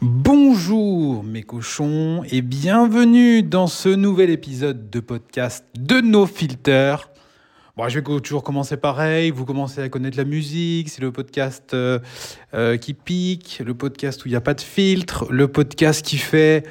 Bonjour mes cochons et bienvenue dans ce nouvel épisode de podcast de nos filters. Bon, je vais toujours commencer pareil, vous commencez à connaître la musique, c'est le podcast euh, euh, qui pique, le podcast où il n'y a pas de filtre, le podcast qui fait,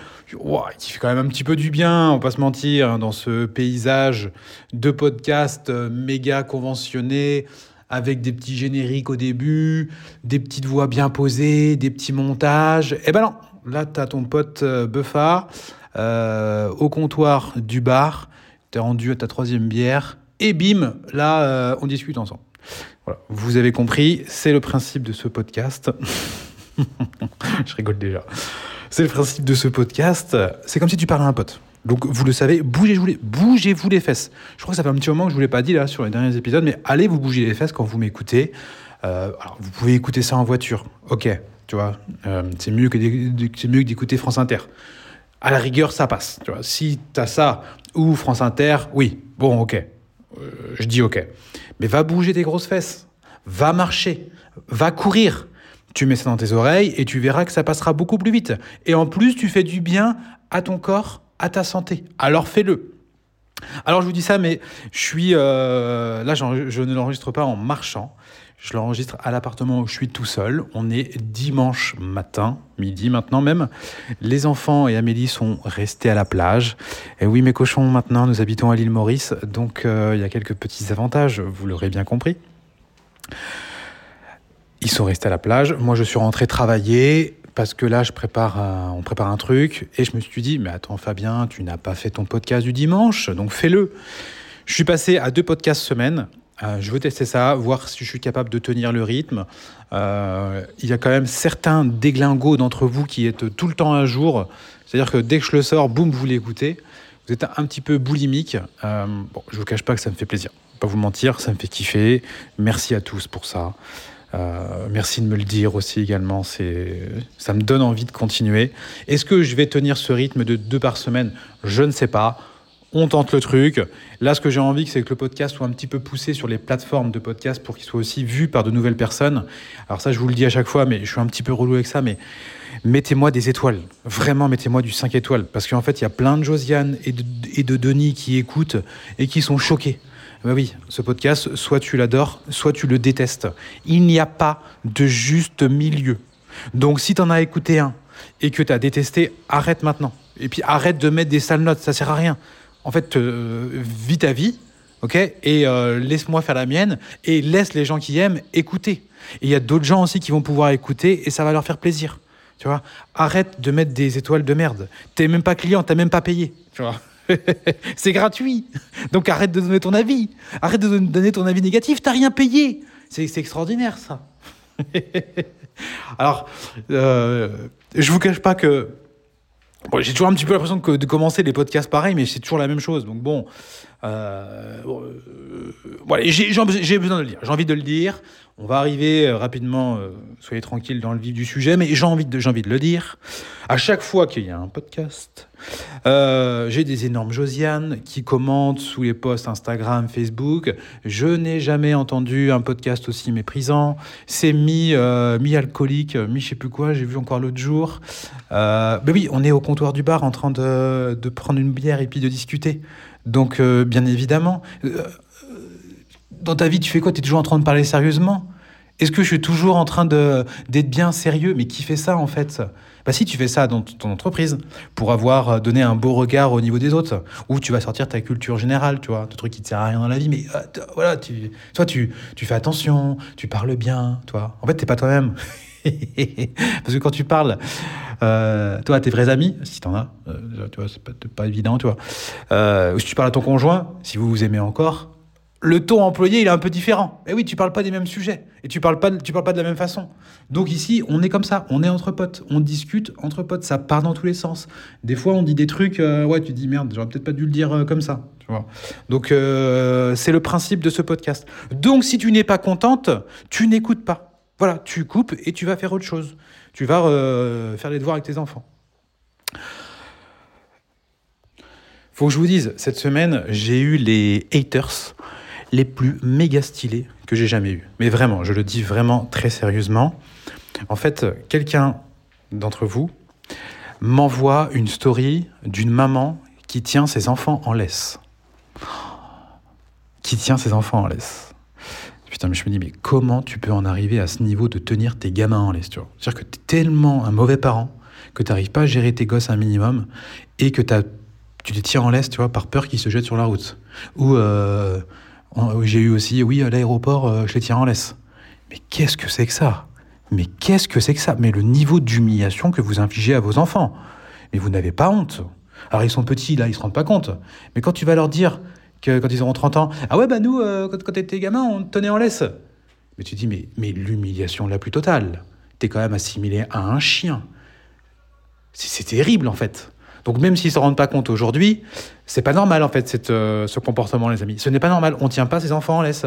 qui fait quand même un petit peu du bien, on va pas se mentir, hein, dans ce paysage de podcasts euh, méga conventionnés, avec des petits génériques au début, des petites voix bien posées, des petits montages. Eh ben non, là, tu as ton pote euh, Buffard euh, au comptoir du bar, tu es rendu à ta troisième bière, et bim, là, euh, on discute ensemble. Voilà, vous avez compris, c'est le principe de ce podcast. Je rigole déjà. C'est le principe de ce podcast. C'est comme si tu parlais à un pote. Donc vous le savez, bougez-vous les, bougez les fesses. Je crois que ça fait un petit moment que je ne vous l'ai pas dit là sur les derniers épisodes, mais allez vous bouger les fesses quand vous m'écoutez. Euh, vous pouvez écouter ça en voiture, ok, tu vois, euh, c'est mieux que d'écouter France Inter. À la rigueur, ça passe. Tu vois. Si tu as ça ou France Inter, oui, bon, ok, euh, je dis ok. Mais va bouger tes grosses fesses, va marcher, va courir. Tu mets ça dans tes oreilles et tu verras que ça passera beaucoup plus vite. Et en plus, tu fais du bien à ton corps à ta santé. Alors fais-le. Alors je vous dis ça, mais je suis euh, là, je ne l'enregistre pas en marchant. Je l'enregistre à l'appartement où je suis tout seul. On est dimanche matin, midi maintenant même. Les enfants et Amélie sont restés à la plage. Et oui, mes cochons, maintenant, nous habitons à l'île Maurice, donc euh, il y a quelques petits avantages, vous l'aurez bien compris. Ils sont restés à la plage. Moi, je suis rentré travailler parce que là, on prépare un truc et je me suis dit, mais attends Fabien, tu n'as pas fait ton podcast du dimanche, donc fais-le. Je suis passé à deux podcasts semaine. Euh, je veux tester ça, voir si je suis capable de tenir le rythme. Euh, il y a quand même certains déglingos d'entre vous qui êtes tout le temps à jour. C'est-à-dire que dès que je le sors, boum, vous l'écoutez. Vous êtes un petit peu boulimique. Euh, bon, je vous cache pas que ça me fait plaisir. Pas vous mentir, ça me fait kiffer. Merci à tous pour ça. Euh, merci de me le dire aussi également, ça me donne envie de continuer. Est-ce que je vais tenir ce rythme de deux par semaine? Je ne sais pas. On tente le truc. Là, ce que j'ai envie, c'est que le podcast soit un petit peu poussé sur les plateformes de podcast pour qu'il soit aussi vu par de nouvelles personnes. Alors ça, je vous le dis à chaque fois, mais je suis un petit peu relou avec ça, mais mettez-moi des étoiles. Vraiment, mettez-moi du 5 étoiles. Parce qu'en fait, il y a plein de Josiane et de Denis qui écoutent et qui sont choqués. Ben oui, ce podcast, soit tu l'adores, soit tu le détestes. Il n'y a pas de juste milieu. Donc si tu en as écouté un et que tu détesté, arrête maintenant. Et puis arrête de mettre des sales notes, ça sert à rien. En fait, euh, vis ta vie, ok Et euh, laisse-moi faire la mienne et laisse les gens qui aiment écouter. Et il y a d'autres gens aussi qui vont pouvoir écouter et ça va leur faire plaisir. Tu vois Arrête de mettre des étoiles de merde. T'es même pas client, t'as même pas payé. Tu vois c'est gratuit. Donc arrête de donner ton avis. Arrête de donner ton avis négatif. T'as rien payé. C'est extraordinaire ça. Alors, euh, je vous cache pas que j'ai toujours un petit peu l'impression de commencer les podcasts pareils, mais c'est toujours la même chose. Donc bon, euh, euh j'ai besoin de le dire. J'ai envie de le dire. On va arriver euh, rapidement, euh, soyez tranquille dans le vif du sujet, mais j'ai envie, de, le dire. À chaque fois qu'il y a un podcast, euh, j'ai des énormes Josiane qui commentent sous les posts Instagram, Facebook. Je n'ai jamais entendu un podcast aussi méprisant. C'est mi-alcoolique, mi, mi je sais plus quoi, j'ai vu encore l'autre jour. mais oui, on est au comptoir du bar en train de, de prendre une bière et puis de discuter. Donc, bien évidemment dans ta vie, tu fais quoi? Tu es toujours en train de parler sérieusement? Est-ce que je suis toujours en train d'être bien sérieux? Mais qui fait ça en fait? Bah si, tu fais ça dans ton entreprise pour avoir euh, donné un beau regard au niveau des autres. Ou tu vas sortir ta culture générale, tu vois, un truc qui te sert à rien dans la vie. Mais euh, voilà, tu, toi, tu, tu fais attention, tu parles bien, toi. En fait, t'es pas toi-même. Parce que quand tu parles, euh, toi, à tes vrais amis, si t'en as, tu vois, c'est pas, pas évident, tu vois. ou si tu parles à ton conjoint, si vous vous aimez encore, le ton employé, il est un peu différent. Et eh oui, tu parles pas des mêmes sujets et tu parles pas, parles pas de la même façon. Donc ici, on est comme ça, on est entre potes, on discute entre potes, ça part dans tous les sens. Des fois, on dit des trucs, euh, ouais, tu dis merde, j'aurais peut-être pas dû le dire euh, comme ça. Donc euh, c'est le principe de ce podcast. Donc si tu n'es pas contente, tu n'écoutes pas. Voilà, tu coupes et tu vas faire autre chose. Tu vas faire les devoirs avec tes enfants. Faut que je vous dise, cette semaine, j'ai eu les haters les plus méga stylés que j'ai jamais eu. Mais vraiment, je le dis vraiment très sérieusement. En fait, quelqu'un d'entre vous m'envoie une story d'une maman qui tient ses enfants en laisse. Qui tient ses enfants en laisse. Putain, mais je me dis, mais comment tu peux en arriver à ce niveau de tenir tes gamins en laisse C'est-à-dire que tu es tellement un mauvais parent que tu n'arrives pas à gérer tes gosses un minimum et que tu les tiens en laisse, tu vois, par peur qu'ils se jettent sur la route. Ou euh, j'ai eu aussi, oui, à l'aéroport, euh, je les tiens en laisse. Mais qu'est-ce que c'est que ça? Mais qu'est-ce que c'est que ça? Mais le niveau d'humiliation que vous infligez à vos enfants. Mais vous n'avez pas honte. Alors ils sont petits, là, ils se rendent pas compte. Mais quand tu vas leur dire que quand ils auront 30 ans, ah ouais, bah nous, euh, quand, quand t'étais gamin, on te tenait en laisse. Mais tu dis, mais, mais l'humiliation la plus totale. T'es quand même assimilé à un chien. C'est terrible, en fait. Donc même s'ils ne se rendent pas compte aujourd'hui, c'est pas normal en fait euh, ce comportement les amis. Ce n'est pas normal. On tient pas ses enfants en laisse.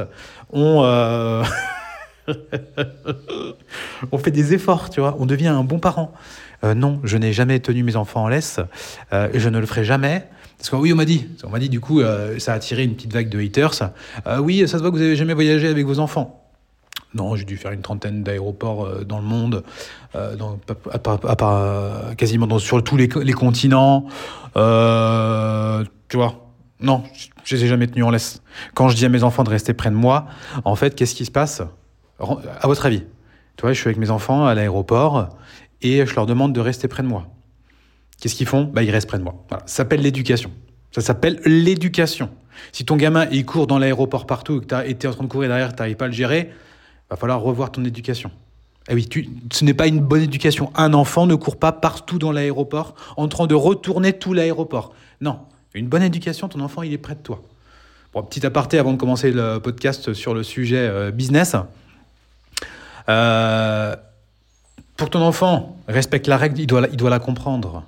On euh, on fait des efforts, tu vois. On devient un bon parent. Euh, non, je n'ai jamais tenu mes enfants en laisse et je ne le ferai jamais. Parce que oui, on m'a dit, on m'a dit du coup, ça a attiré une petite vague de haters. oui, ça se voit que vous avez jamais voyagé avec vos enfants. Non, j'ai dû faire une trentaine d'aéroports euh, dans le monde, euh, dans, à, quasiment dans, sur tous les, les continents. Euh, tu vois, non, je les ai jamais tenus en laisse. Quand je dis à mes enfants de rester près de moi, en fait, qu'est-ce qui se passe? À votre avis? Tu vois, je suis avec mes enfants à l'aéroport et je leur demande de rester près de moi. Qu'est-ce qu'ils font? Bah, Ils restent près de moi. Ça s'appelle l'éducation. Ça s'appelle l'éducation. Si ton gamin il court dans l'aéroport partout et que tu es en train de courir derrière, tu n'arrives pas à le gérer, va falloir revoir ton éducation. Eh oui, ce n'est pas une bonne éducation. Un enfant ne court pas partout dans l'aéroport en train de retourner tout l'aéroport. Non, une bonne éducation, ton enfant, il est près de toi. Bon, petit aparté avant de commencer le podcast sur le sujet euh, business. Euh, pour ton enfant, respecte la règle, il doit, il doit la comprendre.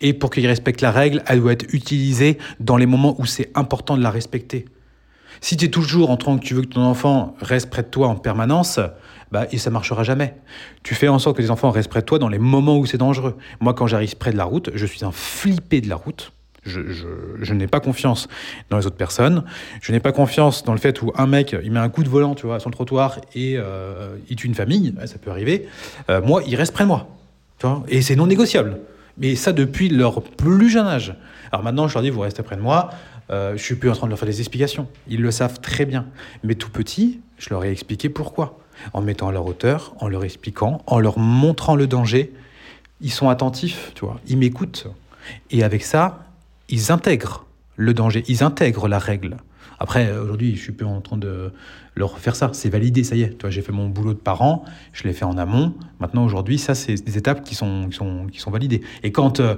Et pour qu'il respecte la règle, elle doit être utilisée dans les moments où c'est important de la respecter. Si tu es toujours en train que tu veux que ton enfant reste près de toi en permanence, bah, et ça marchera jamais. Tu fais en sorte que les enfants restent près de toi dans les moments où c'est dangereux. Moi, quand j'arrive près de la route, je suis un flippé de la route. Je, je, n'ai pas confiance dans les autres personnes. Je n'ai pas confiance dans le fait où un mec, il met un coup de volant, tu vois, trottoir et euh, il tue une famille. Ça peut arriver. Euh, moi, il reste près de moi. Tu vois, et c'est non négociable. Mais ça depuis leur plus jeune âge. Alors maintenant, je leur dis, vous restez près de moi. Euh, je suis plus en train de leur faire des explications. Ils le savent très bien. Mais tout petit, je leur ai expliqué pourquoi. En mettant à leur hauteur, en leur expliquant, en leur montrant le danger. Ils sont attentifs, tu vois. Ils m'écoutent. Et avec ça, ils intègrent le danger. Ils intègrent la règle. Après, aujourd'hui, je suis plus en train de leur faire ça. C'est validé, ça y est. J'ai fait mon boulot de parent, je l'ai fait en amont. Maintenant, aujourd'hui, ça, c'est des étapes qui sont, qui sont, qui sont validées. Et quand euh,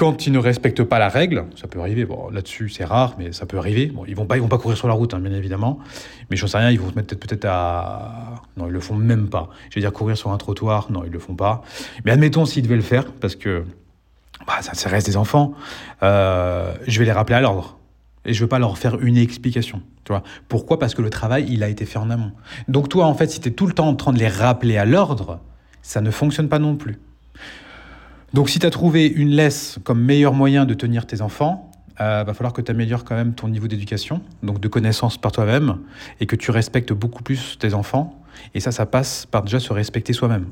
quand ils ne respectent pas la règle, ça peut arriver, bon, là-dessus c'est rare, mais ça peut arriver. Bon, ils vont vont pas courir sur la route, hein, bien évidemment. Mais je sais rien, ils vont se mettre peut-être à, non, ils le font même pas. Je veux dire courir sur un trottoir, non, ils le font pas. Mais admettons s'ils devaient le faire, parce que bah, ça, reste des enfants. Euh, je vais les rappeler à l'ordre. Et je veux pas leur faire une explication. Tu vois Pourquoi? Parce que le travail, il a été fait en amont. Donc toi, en fait, si tu es tout le temps en train de les rappeler à l'ordre, ça ne fonctionne pas non plus. Donc si tu as trouvé une laisse comme meilleur moyen de tenir tes enfants, il euh, va falloir que tu améliores quand même ton niveau d'éducation, donc de connaissance par toi-même, et que tu respectes beaucoup plus tes enfants. Et ça, ça passe par déjà se respecter soi-même.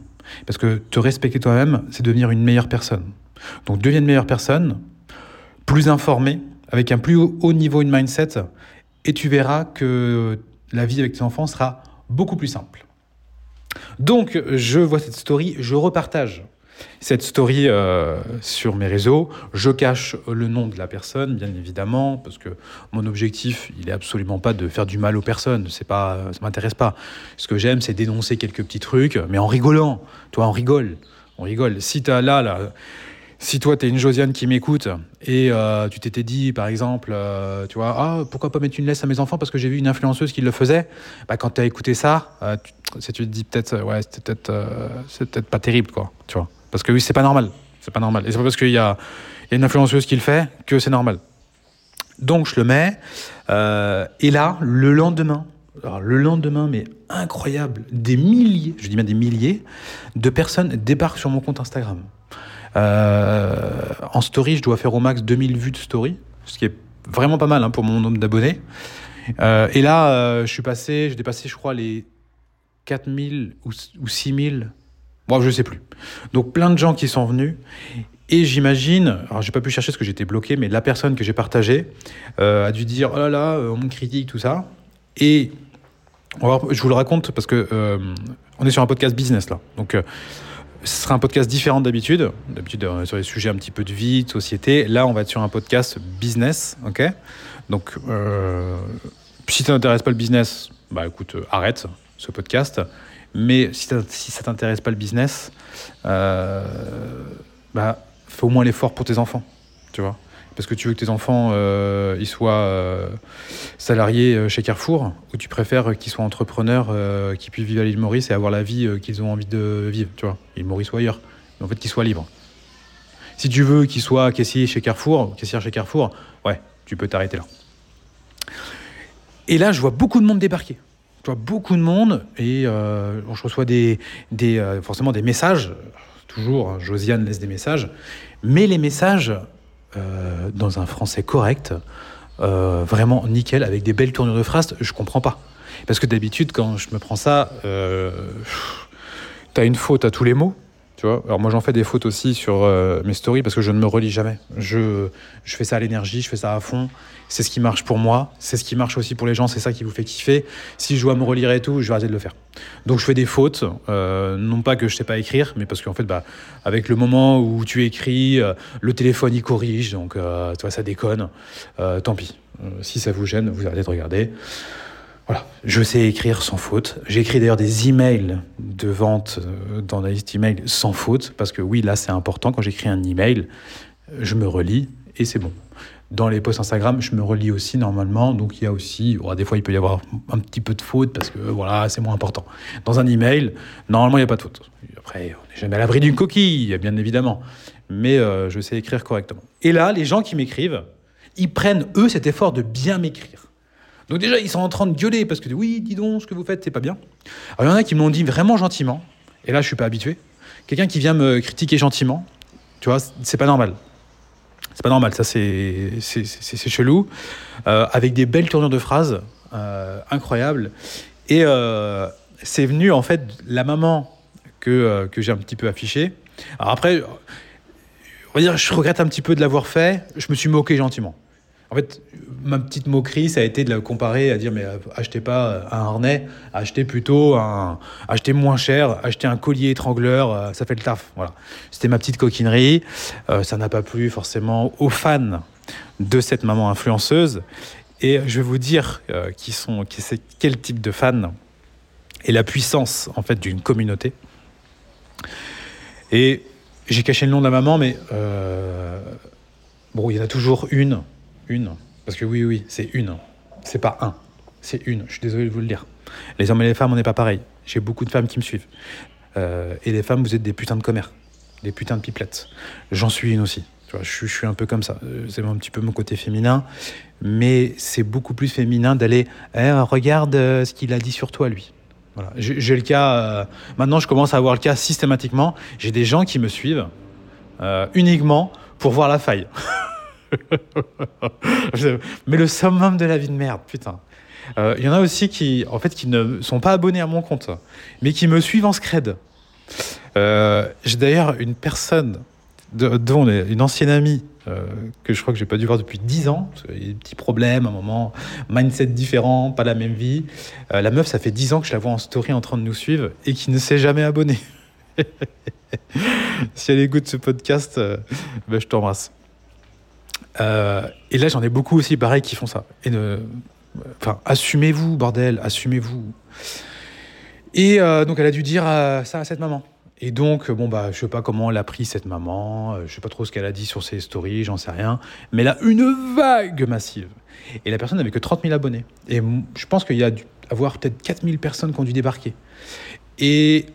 Parce que te respecter toi-même, c'est devenir une meilleure personne. Donc deviens une meilleure personne, plus informée, avec un plus haut niveau de mindset, et tu verras que la vie avec tes enfants sera beaucoup plus simple. Donc, je vois cette story, je repartage cette story euh, sur mes réseaux. Je cache le nom de la personne, bien évidemment, parce que mon objectif, il est absolument pas de faire du mal aux personnes. C'est pas, ça m'intéresse pas. Ce que j'aime, c'est dénoncer quelques petits trucs, mais en rigolant. Toi, on rigole, on rigole. Si tu as là, là, si toi, tu es une Josiane qui m'écoute et euh, tu t'étais dit, par exemple, euh, tu vois, ah, pourquoi pas mettre une laisse à mes enfants parce que j'ai vu une influenceuse qui le faisait, bah, quand tu as écouté ça, tu, tu te dis peut-être, ouais, c'est peut-être pas terrible, quoi, tu vois. Parce que oui, c'est pas normal. C'est pas normal. Et c'est pas parce qu'il y a, y a une influenceuse qui le fait que c'est normal. Donc je le mets. Euh, et là, le lendemain, le lendemain, mais incroyable, des milliers, je dis bien des milliers, de personnes débarquent sur mon compte Instagram. Euh, en story, je dois faire au max 2000 vues de story, ce qui est vraiment pas mal hein, pour mon nombre d'abonnés. Euh, et là, je suis passé, j'ai dépassé, je crois, les 4000 ou, ou 6000 Bon, je sais plus. Donc plein de gens qui sont venus. Et j'imagine, alors j'ai pas pu chercher ce que j'étais bloqué, mais la personne que j'ai partagée euh, a dû dire oh là là, euh, on me critique tout ça. Et je vous le raconte parce que euh, on est sur un podcast business là, donc ce sera un podcast différent d'habitude. D'habitude sur les sujets un petit peu de vie, de société. Là, on va être sur un podcast business, ok? Donc si ça n'intéresse pas le business, bah écoute, arrête ce podcast. Mais si, si ça t'intéresse pas le business, bah fais au moins l'effort pour tes enfants, tu vois? Parce que tu veux que tes enfants euh, soient euh, salariés euh, chez Carrefour ou tu préfères qu'ils soient entrepreneurs, qui puissent vivre à l'île Maurice et avoir la vie qu'ils ont envie de vivre, tu vois, l'île Maurice ou ailleurs. Mais en fait, qu'ils soient libres. Si tu veux qu'ils soient caissiers chez Carrefour, caissière chez Carrefour, ouais, tu peux t'arrêter là. Et là, je vois beaucoup de monde débarquer. Je vois beaucoup de monde et je reçois forcément des messages toujours, Josiane laisse des messages, mais les messages euh, dans un français correct, euh, vraiment nickel, avec des belles tournures de phrases, je comprends pas. Parce que d'habitude, quand je me prends ça, euh, tu as une faute à tous les mots. Tu vois Alors moi j'en fais des fautes aussi sur euh, mes stories parce que je ne me relis jamais. Je, je fais ça à l'énergie, je fais ça à fond. C'est ce qui marche pour moi, c'est ce qui marche aussi pour les gens, c'est ça qui vous fait kiffer. Si je dois me relire et tout, je vais arrêter de le faire. Donc je fais des fautes, euh, non pas que je sais pas écrire, mais parce qu'en fait, bah, avec le moment où tu écris, euh, le téléphone il corrige, donc tu vois, ça déconne. tant pis. si ça vous gêne, vous arrêtez de regarder. Voilà, je sais écrire sans faute. J'écris d'ailleurs des emails de vente euh, dans la liste email sans faute, parce que oui, là c'est important. Quand j'écris un email, je me relis et c'est bon. Dans les posts Instagram, je me relis aussi normalement, donc il y a aussi, des fois il peut y avoir un petit peu de faute parce que voilà, c'est moins important. Dans un email, normalement il n'y a pas de faute. Après, on n'est jamais à l'abri d'une coquille, bien évidemment, mais euh, je sais écrire correctement. Et là, les gens qui m'écrivent, ils prennent eux cet effort de bien m'écrire. Donc déjà, ils sont en train de gueuler parce que oui, dis donc, ce que vous faites, c'est pas bien. Alors il y en a qui me l'ont dit vraiment gentiment, et là, je suis pas habitué. Quelqu'un qui vient me critiquer gentiment, tu vois, c'est pas normal. C'est pas normal, ça c'est chelou. Euh, avec des belles tournures de phrases, euh, incroyables. Et euh, c'est venu en fait la maman que, que j'ai un petit peu affichée. Alors après, on va dire, je regrette un petit peu de l'avoir fait. Je me suis moqué gentiment. En fait, ma petite moquerie, ça a été de la comparer à dire mais euh, achetez pas un harnais, achetez plutôt un, achetez moins cher, achetez un collier étrangleur, euh, ça fait le taf. Voilà. C'était ma petite coquinerie. Euh, ça n'a pas plu forcément aux fans de cette maman influenceuse. Et je vais vous dire qui sont, qui c'est quel type de fans et la puissance en fait d'une communauté. Et j'ai caché le nom de la maman, mais bon, il y en a toujours une une. Parce que oui, oui, c'est une. C'est pas un. C'est une. Je suis désolé de vous le dire. Les hommes et les femmes, on n'est pas pareil. J'ai beaucoup de femmes qui me suivent. Euh, et les femmes, vous êtes des putains de commères. Des putains de pipelettes. J'en suis une aussi. Tu vois, je, suis un peu comme ça. Euh, c'est un petit peu mon côté féminin. Mais c'est beaucoup plus féminin d'aller eh, regarde euh, ce qu'il a dit sur toi, lui. Voilà. J'ai le cas. maintenant, je commence à avoir le cas systématiquement. J'ai des gens qui me suivent uniquement pour voir la faille. Mais le summum de la vie de merde, putain. Il euh, y en a aussi qui, en fait, qui ne sont pas abonnés à mon compte, mais qui me suivent en scred. Euh, j'ai d'ailleurs une personne, dont une ancienne amie, euh, que je crois que j'ai pas dû voir depuis 10 ans. Il y a des petits problèmes, un moment, mindset différent, pas la même vie. la meuf, ça fait 10 ans que je la vois en story en train de nous suivre et qui ne s'est jamais abonnée. si elle écoute ce podcast, ben, je t'embrasse. Euh, et là, j'en ai beaucoup aussi, pareil, qui font ça. Et enfin, assumez-vous, bordel, assumez-vous. Et euh, donc, elle a dû dire euh, ça à cette maman. Et donc, bon, bah, je sais pas comment elle a pris cette maman, je sais pas trop ce qu'elle a dit sur ses stories, j'en sais rien. Mais elle a une vague massive. Et la personne n'avait que 30 000 abonnés. Et je pense qu'il y a dû avoir peut-être 4 000 personnes qui ont dû débarquer. Et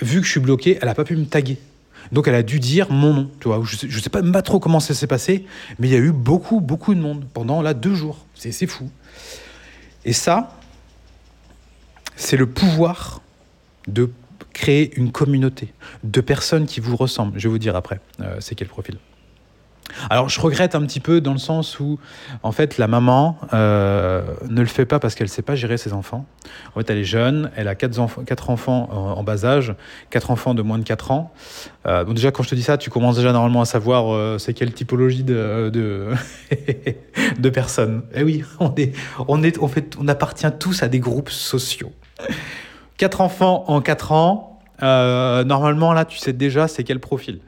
vu que je suis bloqué, elle n'a pas pu me taguer. Donc elle a dû dire mon nom. Tu vois, je ne sais, pas, pas trop comment ça s'est passé, mais il y a eu beaucoup, beaucoup de monde pendant là deux jours. C'est fou. Et ça, c'est le pouvoir de créer une communauté de personnes qui vous ressemblent. Je vais vous dire après, euh, c'est quel profil. Alors, je regrette un petit peu dans le sens où, en fait, la maman euh, ne le fait pas parce qu'elle ne sait pas gérer ses enfants. En fait, elle est jeune, elle a quatre enfants, quatre enfants en, bas âge, quatre enfants de moins de 4 ans. Euh, donc déjà, quand je te dis ça, tu commences déjà normalement à savoir euh, c'est quelle typologie de, de, personnes. Eh oui, on, est, on, est, fait, on appartient tous à des groupes sociaux. Quatre enfants en 4 ans, normalement, là, tu sais déjà c'est quel profil.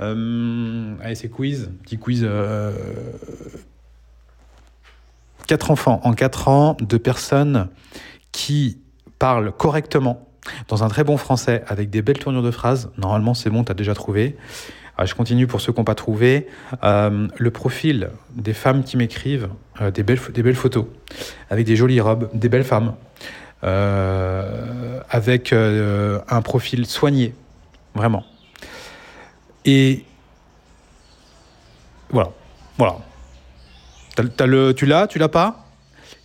Euh, allez, c'est quiz, petit quiz. Euh, quatre enfants en quatre ans, de personnes qui parlent correctement, dans un très bon français, avec des belles tournures de phrases. Normalement, c'est bon, tu as déjà trouvé. Ah, je continue pour ceux qui n'ont pas trouvé. Euh, le profil des femmes qui m'écrivent, des, belles, des belles photos, avec des jolies robes, des belles femmes, avec un profil soigné, vraiment. Et voilà. Voilà. tu l'as Tu l'as pas?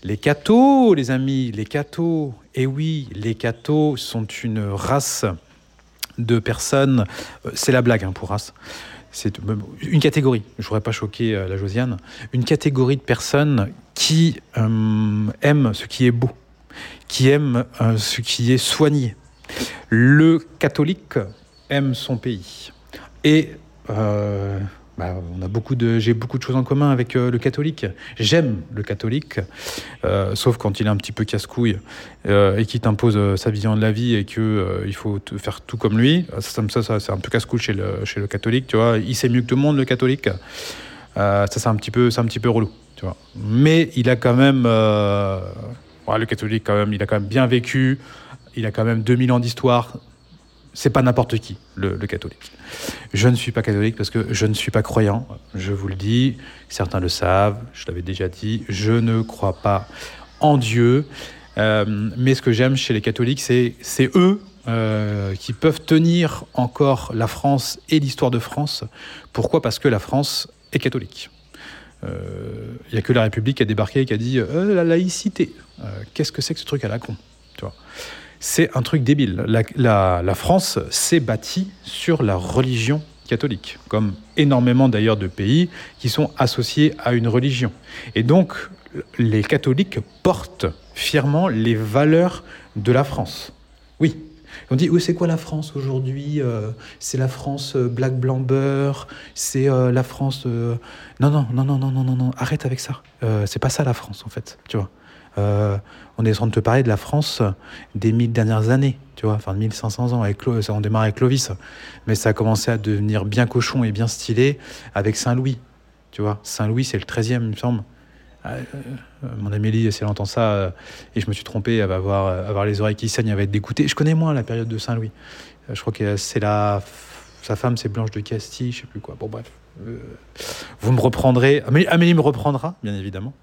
Les cathos, les amis, les cathos. Eh oui, les cathos sont une race de personnes. Euh, c'est la blague hein, pour race. C'est une catégorie, je ne voudrais pas choquer euh, la Josiane, une catégorie de personnes qui euh, aiment ce qui est beau, qui aiment ce qui est soigné. Le catholique aime son pays. Et euh, bah, on a beaucoup de, j'ai beaucoup de choses en commun avec euh, le catholique. J'aime le catholique, euh, sauf quand il est un petit peu casse-couille et qu'il t'impose sa vision de la vie et que il faut faire tout comme lui. Ça, ça, c'est un peu casse-couille chez le, chez le catholique, tu vois. Il sait mieux que tout le monde, le catholique. ça, c'est un petit peu, un petit peu relou, tu vois. Mais il a quand même, le catholique quand même, il a quand même bien vécu. Il a quand même 2000 ans d'histoire c'est pas n'importe qui, le, catholique. Je ne suis pas catholique parce que je ne suis pas croyant, je vous le dis, certains le savent, je l'avais déjà dit, je ne crois pas en Dieu. Euh, mais ce que j'aime chez les catholiques, c'est eux euh, qui peuvent tenir encore la France et l'histoire de France. Pourquoi? Parce que la France est catholique. Il euh, n'y a que la République qui a débarqué et qui a dit la laïcité. Qu'est-ce que c'est que ce truc à la con? Tu vois? C'est un truc débile. La, France s'est bâtie sur la religion catholique, comme énormément d'ailleurs de pays qui sont associés à une religion. Et donc, les catholiques portent fièrement les valeurs de la France. Oui. On dit, oui, c'est quoi la France aujourd'hui euh, C'est la France euh, black, blanc, beurre C'est euh, la France... Non, non, non, non, non, non, non, non, arrête avec ça. c'est pas ça la France, en fait, tu vois. Euh, on est en train de te parler de la France des mille dernières années, tu vois, enfin de 1500 ans. Avec on démarre avec Clovis, mais ça a commencé à devenir bien cochon et bien stylé avec Saint-Louis, tu vois. Saint-Louis, c'est le 13e, il me semble. Euh, euh, mon Amélie, si elle entend ça, et je me suis trompé, elle va avoir, avoir les oreilles qui saignent, elle va être dégoûtée. Je connais moins la période de Saint-Louis. je crois que c'est la. Sa femme, c'est Blanche de Castille, je sais plus quoi. Bon, bref. vous me reprendrez. Amélie me reprendra, bien évidemment.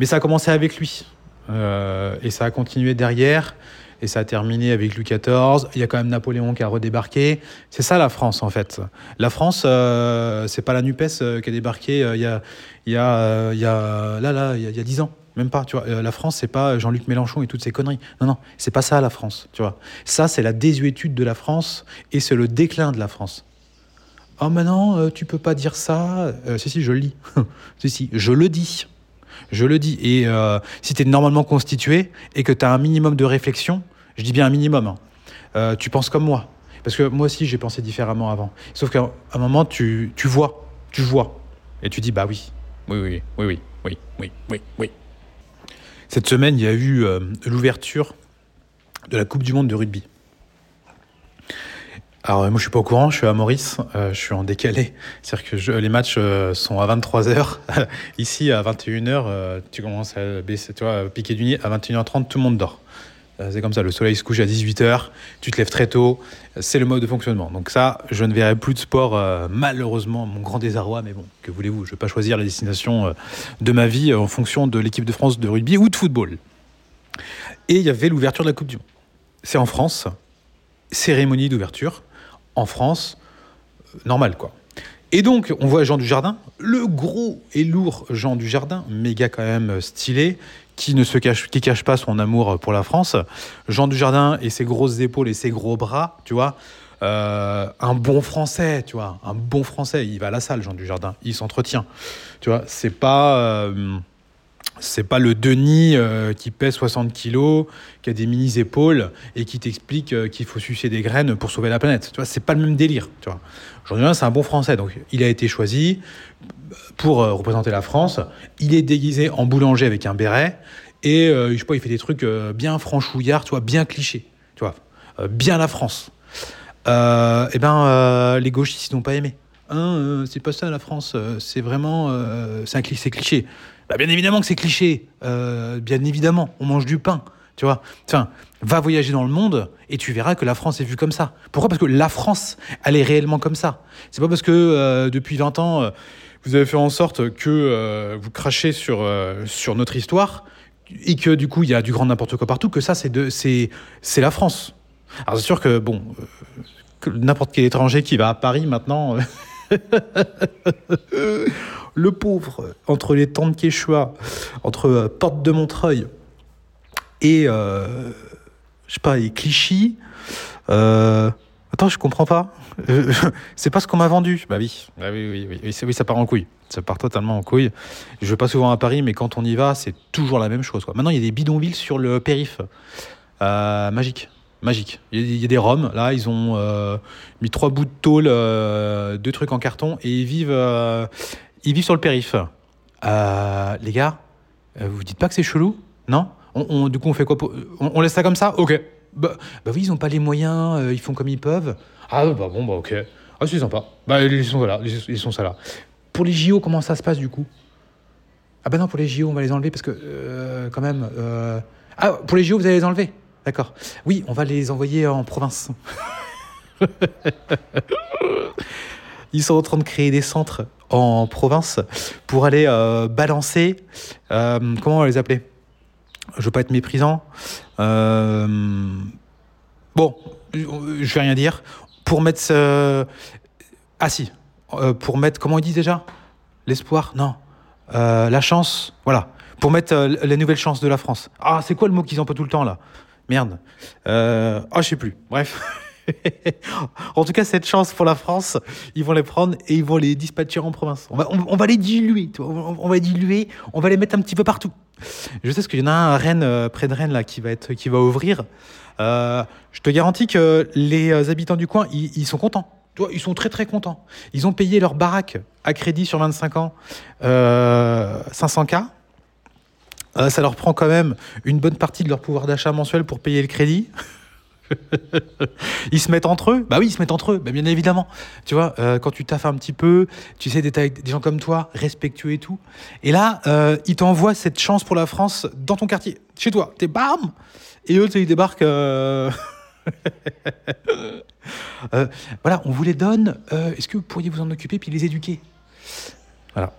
Mais ça a commencé avec lui. Euh, et ça a continué derrière. Et ça a terminé avec Louis XIV. Il y a quand même Napoléon qui a redébarqué. C'est ça la France, en fait. La France, euh, c'est pas la NUPES euh, qui a débarqué il y a, il y a, il y a, là, là, il y a, 10 ans. Même pas, tu vois. la France, c'est pas Jean-Luc Mélenchon et toutes ces conneries. Non, non, c'est pas ça la France, tu vois. Ça, c'est la désuétude de la France et c'est le déclin de la France. Oh, mais non, tu peux pas dire ça. si, si, je le lis. si, si, je le dis. Je le dis. Et euh, si tu es normalement constitué et que tu as un minimum de réflexion, je dis bien un minimum, hein, euh, tu penses comme moi. Parce que moi aussi, j'ai pensé différemment avant. Sauf qu'à un moment, tu, tu vois, tu vois. Et tu dis, bah oui, oui, oui, oui, oui, oui, oui, oui, oui. Cette semaine, il y a eu euh, l'ouverture de la Coupe du Monde de rugby. Alors moi je suis pas au courant, je suis à Maurice, euh, je suis en décalé. C'est-à-dire que les matchs euh, sont à 23h. Ici à 21h, euh, tu commences à baisser, tu vois, piquer du nez. À 21h30, tout le monde dort. c'est comme ça, le soleil se couche à 18h, tu te lèves très tôt, c'est le mode de fonctionnement. Donc ça, je ne verrai plus de sport, malheureusement, mon grand désarroi, mais bon, que voulez-vous, je ne vais pas choisir la destination de ma vie en fonction de l'équipe de France de rugby ou de football. Et il y avait l'ouverture de la Coupe du Monde. C'est en France, cérémonie d'ouverture, en France, euh, normal quoi. Et donc, on voit Jean Dujardin, le gros et lourd Jean Dujardin, méga quand même stylé, qui ne se cache, qui cache pas son amour pour la France. Jean Dujardin et ses grosses épaules et ses gros bras, tu vois, euh, un bon Français, tu vois, un bon Français, il va à la salle, Jean Dujardin, il s'entretient, tu vois, c'est pas, euh, c'est pas le Denis euh, qui pèse 60 kilos, qui a des mini épaules et qui t'explique euh, qu'il faut sucer des graines pour sauver la planète, tu vois, c'est pas le même délire, tu vois. Jean c'est un bon Français, donc il a été choisi pour euh, représenter la France, il est déguisé en boulanger avec un béret et je sais pas, il fait des trucs bien franchouillards, tu vois, bien clichés, tu vois, bien la France. Eh ben, les gauchistes n'ont pas aimé. Hein, c'est pas ça la France, c'est vraiment, c'est cliché. Bah, bien évidemment que c'est cliché, euh, bien évidemment, on mange du pain, tu vois. Enfin, va voyager dans le monde et tu verras que la France est vue comme ça. Pourquoi? Parce que la France, elle est réellement comme ça. C'est pas parce que euh, depuis 20 ans, euh, vous avez fait en sorte que vous crachez sur, sur notre histoire et que du coup il y a du grand n'importe quoi partout, que ça c'est la France. Alors c'est sûr que bon, n'importe quel étranger qui va à Paris maintenant, le pauvre entre les temps de Quechua, entre euh, Porte de Montreuil et euh, je sais et Clichy. euh, Attends, je comprends pas. C'est pas ce qu'on m'a vendu. Bah oui, bah oui, oui, oui, ça part en couille. Ça part totalement en couille. Je vais pas souvent à Paris, mais quand on y va, c'est toujours la même chose. Maintenant, il y a des bidonvilles sur le périph. Magique. Magique. Il y, a- des Roms, là, ils ont euh, mis trois bouts de tôle, euh, deux trucs en carton, et ils vivent, euh, ils vivent sur le périph. Les gars, vous dites pas que c'est chelou? Non? On, Du coup, on fait quoi on, laisse ça comme ça? Ok. Bah, bah oui, ils ont pas les moyens, ils font comme ils peuvent. Ah bah bon, bah ok. Ah, c'est sympa. Bah, ils sont là, ils sont ça là. Pour les JO, comment ça se passe du coup? Ah bah non, pour les JO, on va les enlever parce que, quand même... Ah, pour les JO, vous allez les enlever? D'accord. Oui, on va les envoyer en province. Ils sont en train de créer des centres en province pour aller euh, balancer... euh, comment on va les appeler? Je veux pas être méprisant. Euh, bon, je vais rien dire. Pour mettre... ce- Ah si. Pour mettre... Comment on dit déjà? L'espoir? Non. La chance, voilà. Pour mettre les nouvelles chances de la France. Ah, c'est quoi le mot qu'ils emploient tout le temps là? Merde. Euh, ah, je sais plus. Bref. en tout cas, cette chance pour la France, ils vont les prendre et ils vont les dispatcher en province. On va, les diluer. On, on va les diluer, on va les mettre un petit peu partout. Je sais ce qu'il y en a un à Rennes, euh, près de Rennes, qui va, ouvrir. Euh, je te garantis que les habitants du coin, ils, sont contents. Ils sont très très contents. Ils ont payé leur baraque à crédit sur 25 ans euh, 500K. Euh, ça leur prend quand même une bonne partie de leur pouvoir d'achat mensuel pour payer le crédit. ils se mettent entre eux Bah oui, ils se mettent entre eux, bah bien évidemment. Tu vois, euh, quand tu taffes un petit peu, tu sais d'être avec des gens comme toi, respectueux et tout. Et là, euh, ils t'envoient cette chance pour la France dans ton quartier, chez toi. T'es bam Et eux, ils débarquent. euh, voilà, on vous les donne. Est-ce que vous pourriez vous en occuper puis les éduquer? Voilà.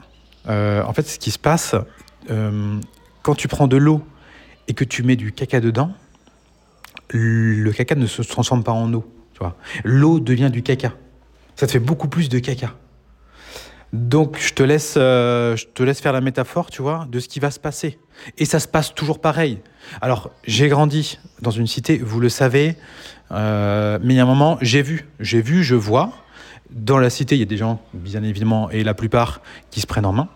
En fait, ce qui se passe, quand tu prends de l'eau et que tu mets du caca dedans, le caca ne se transforme pas en eau. L'eau devient du caca. Ça te fait beaucoup plus de caca. Donc, je te laisse, euh, je te laisse faire la métaphore, tu vois, de ce qui va se passer. Et ça se passe toujours pareil. Alors, j'ai grandi dans une cité, vous le savez, euh, mais il y a un moment, j'ai vu, j'ai vu, je vois. Dans la cité, il y a des gens, bien évidemment, et la plupart qui se prennent en main.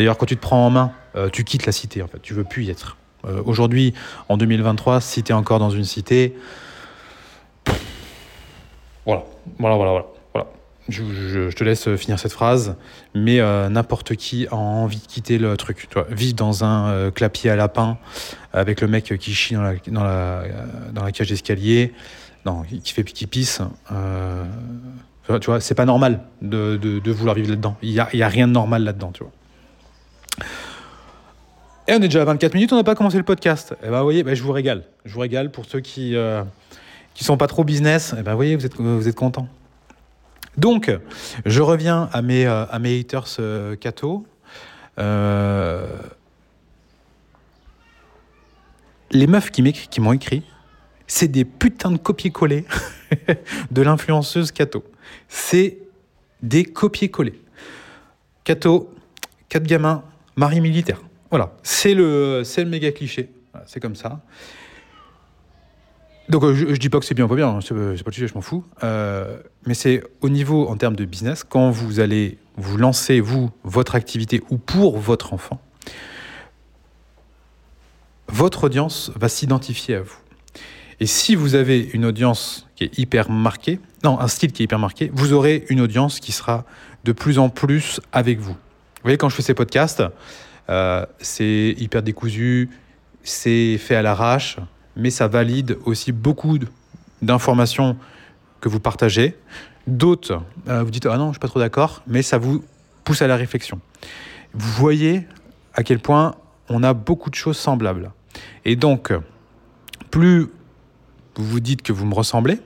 D'ailleurs, quand tu te prends en main, euh, tu quittes la cité, en fait. Tu veux plus y être. Euh, Aujourd'hui, en 2023, si tu es encore dans une cité. Voilà, voilà, voilà, voilà. Je, te laisse finir cette phrase, mais euh, n'importe qui a envie de quitter le truc. Tu vois, vivre dans un euh, clapier à lapin avec le mec qui chie dans la, euh, cage d'escalier, qui fait qui pisse. euh, tu vois, c'est pas normal de, vouloir vivre là-dedans. Il n'y a, y a rien de normal là-dedans, tu vois. Et on est déjà à 24 minutes, on n'a pas commencé le podcast. Et ben, vous voyez, ben, je vous régale. Je vous régale pour ceux qui euh, qui sont pas trop business. Et ben, vous voyez, vous êtes, vous êtes contents. Donc, je reviens à mes, euh, à mes haters euh. Euh, les meufs qui qui m'ont écrit, c'est des putains de copier-coller de l'influenceuse Cato. C'est des copier-coller. Cato, quatre gamins, mari militaire. Voilà, c'est le, c'est le méga cliché. C'est comme ça. Donc je, je dis pas que c'est bien ou pas bien, hein, c'est pas le sujet, je m'en fous. mais c'est au niveau en termes de business, quand vous allez vous lancer, vous, votre activité ou pour votre enfant, votre audience va s'identifier à vous. Et si vous avez une audience qui est hyper marquée, non, un style qui est hyper marqué, vous aurez une audience qui sera de plus en plus avec vous. Vous voyez, quand je fais ces podcasts, euh, c'est hyper décousu, c'est fait à l'arrache, mais ça valide aussi beaucoup d'informations que vous partagez. D'autres, euh, vous dites Ah non, je suis pas trop d'accord, mais ça vous pousse à la réflexion. Vous voyez à quel point on a beaucoup de choses semblables. Et donc, plus vous vous dites que vous me ressemblez,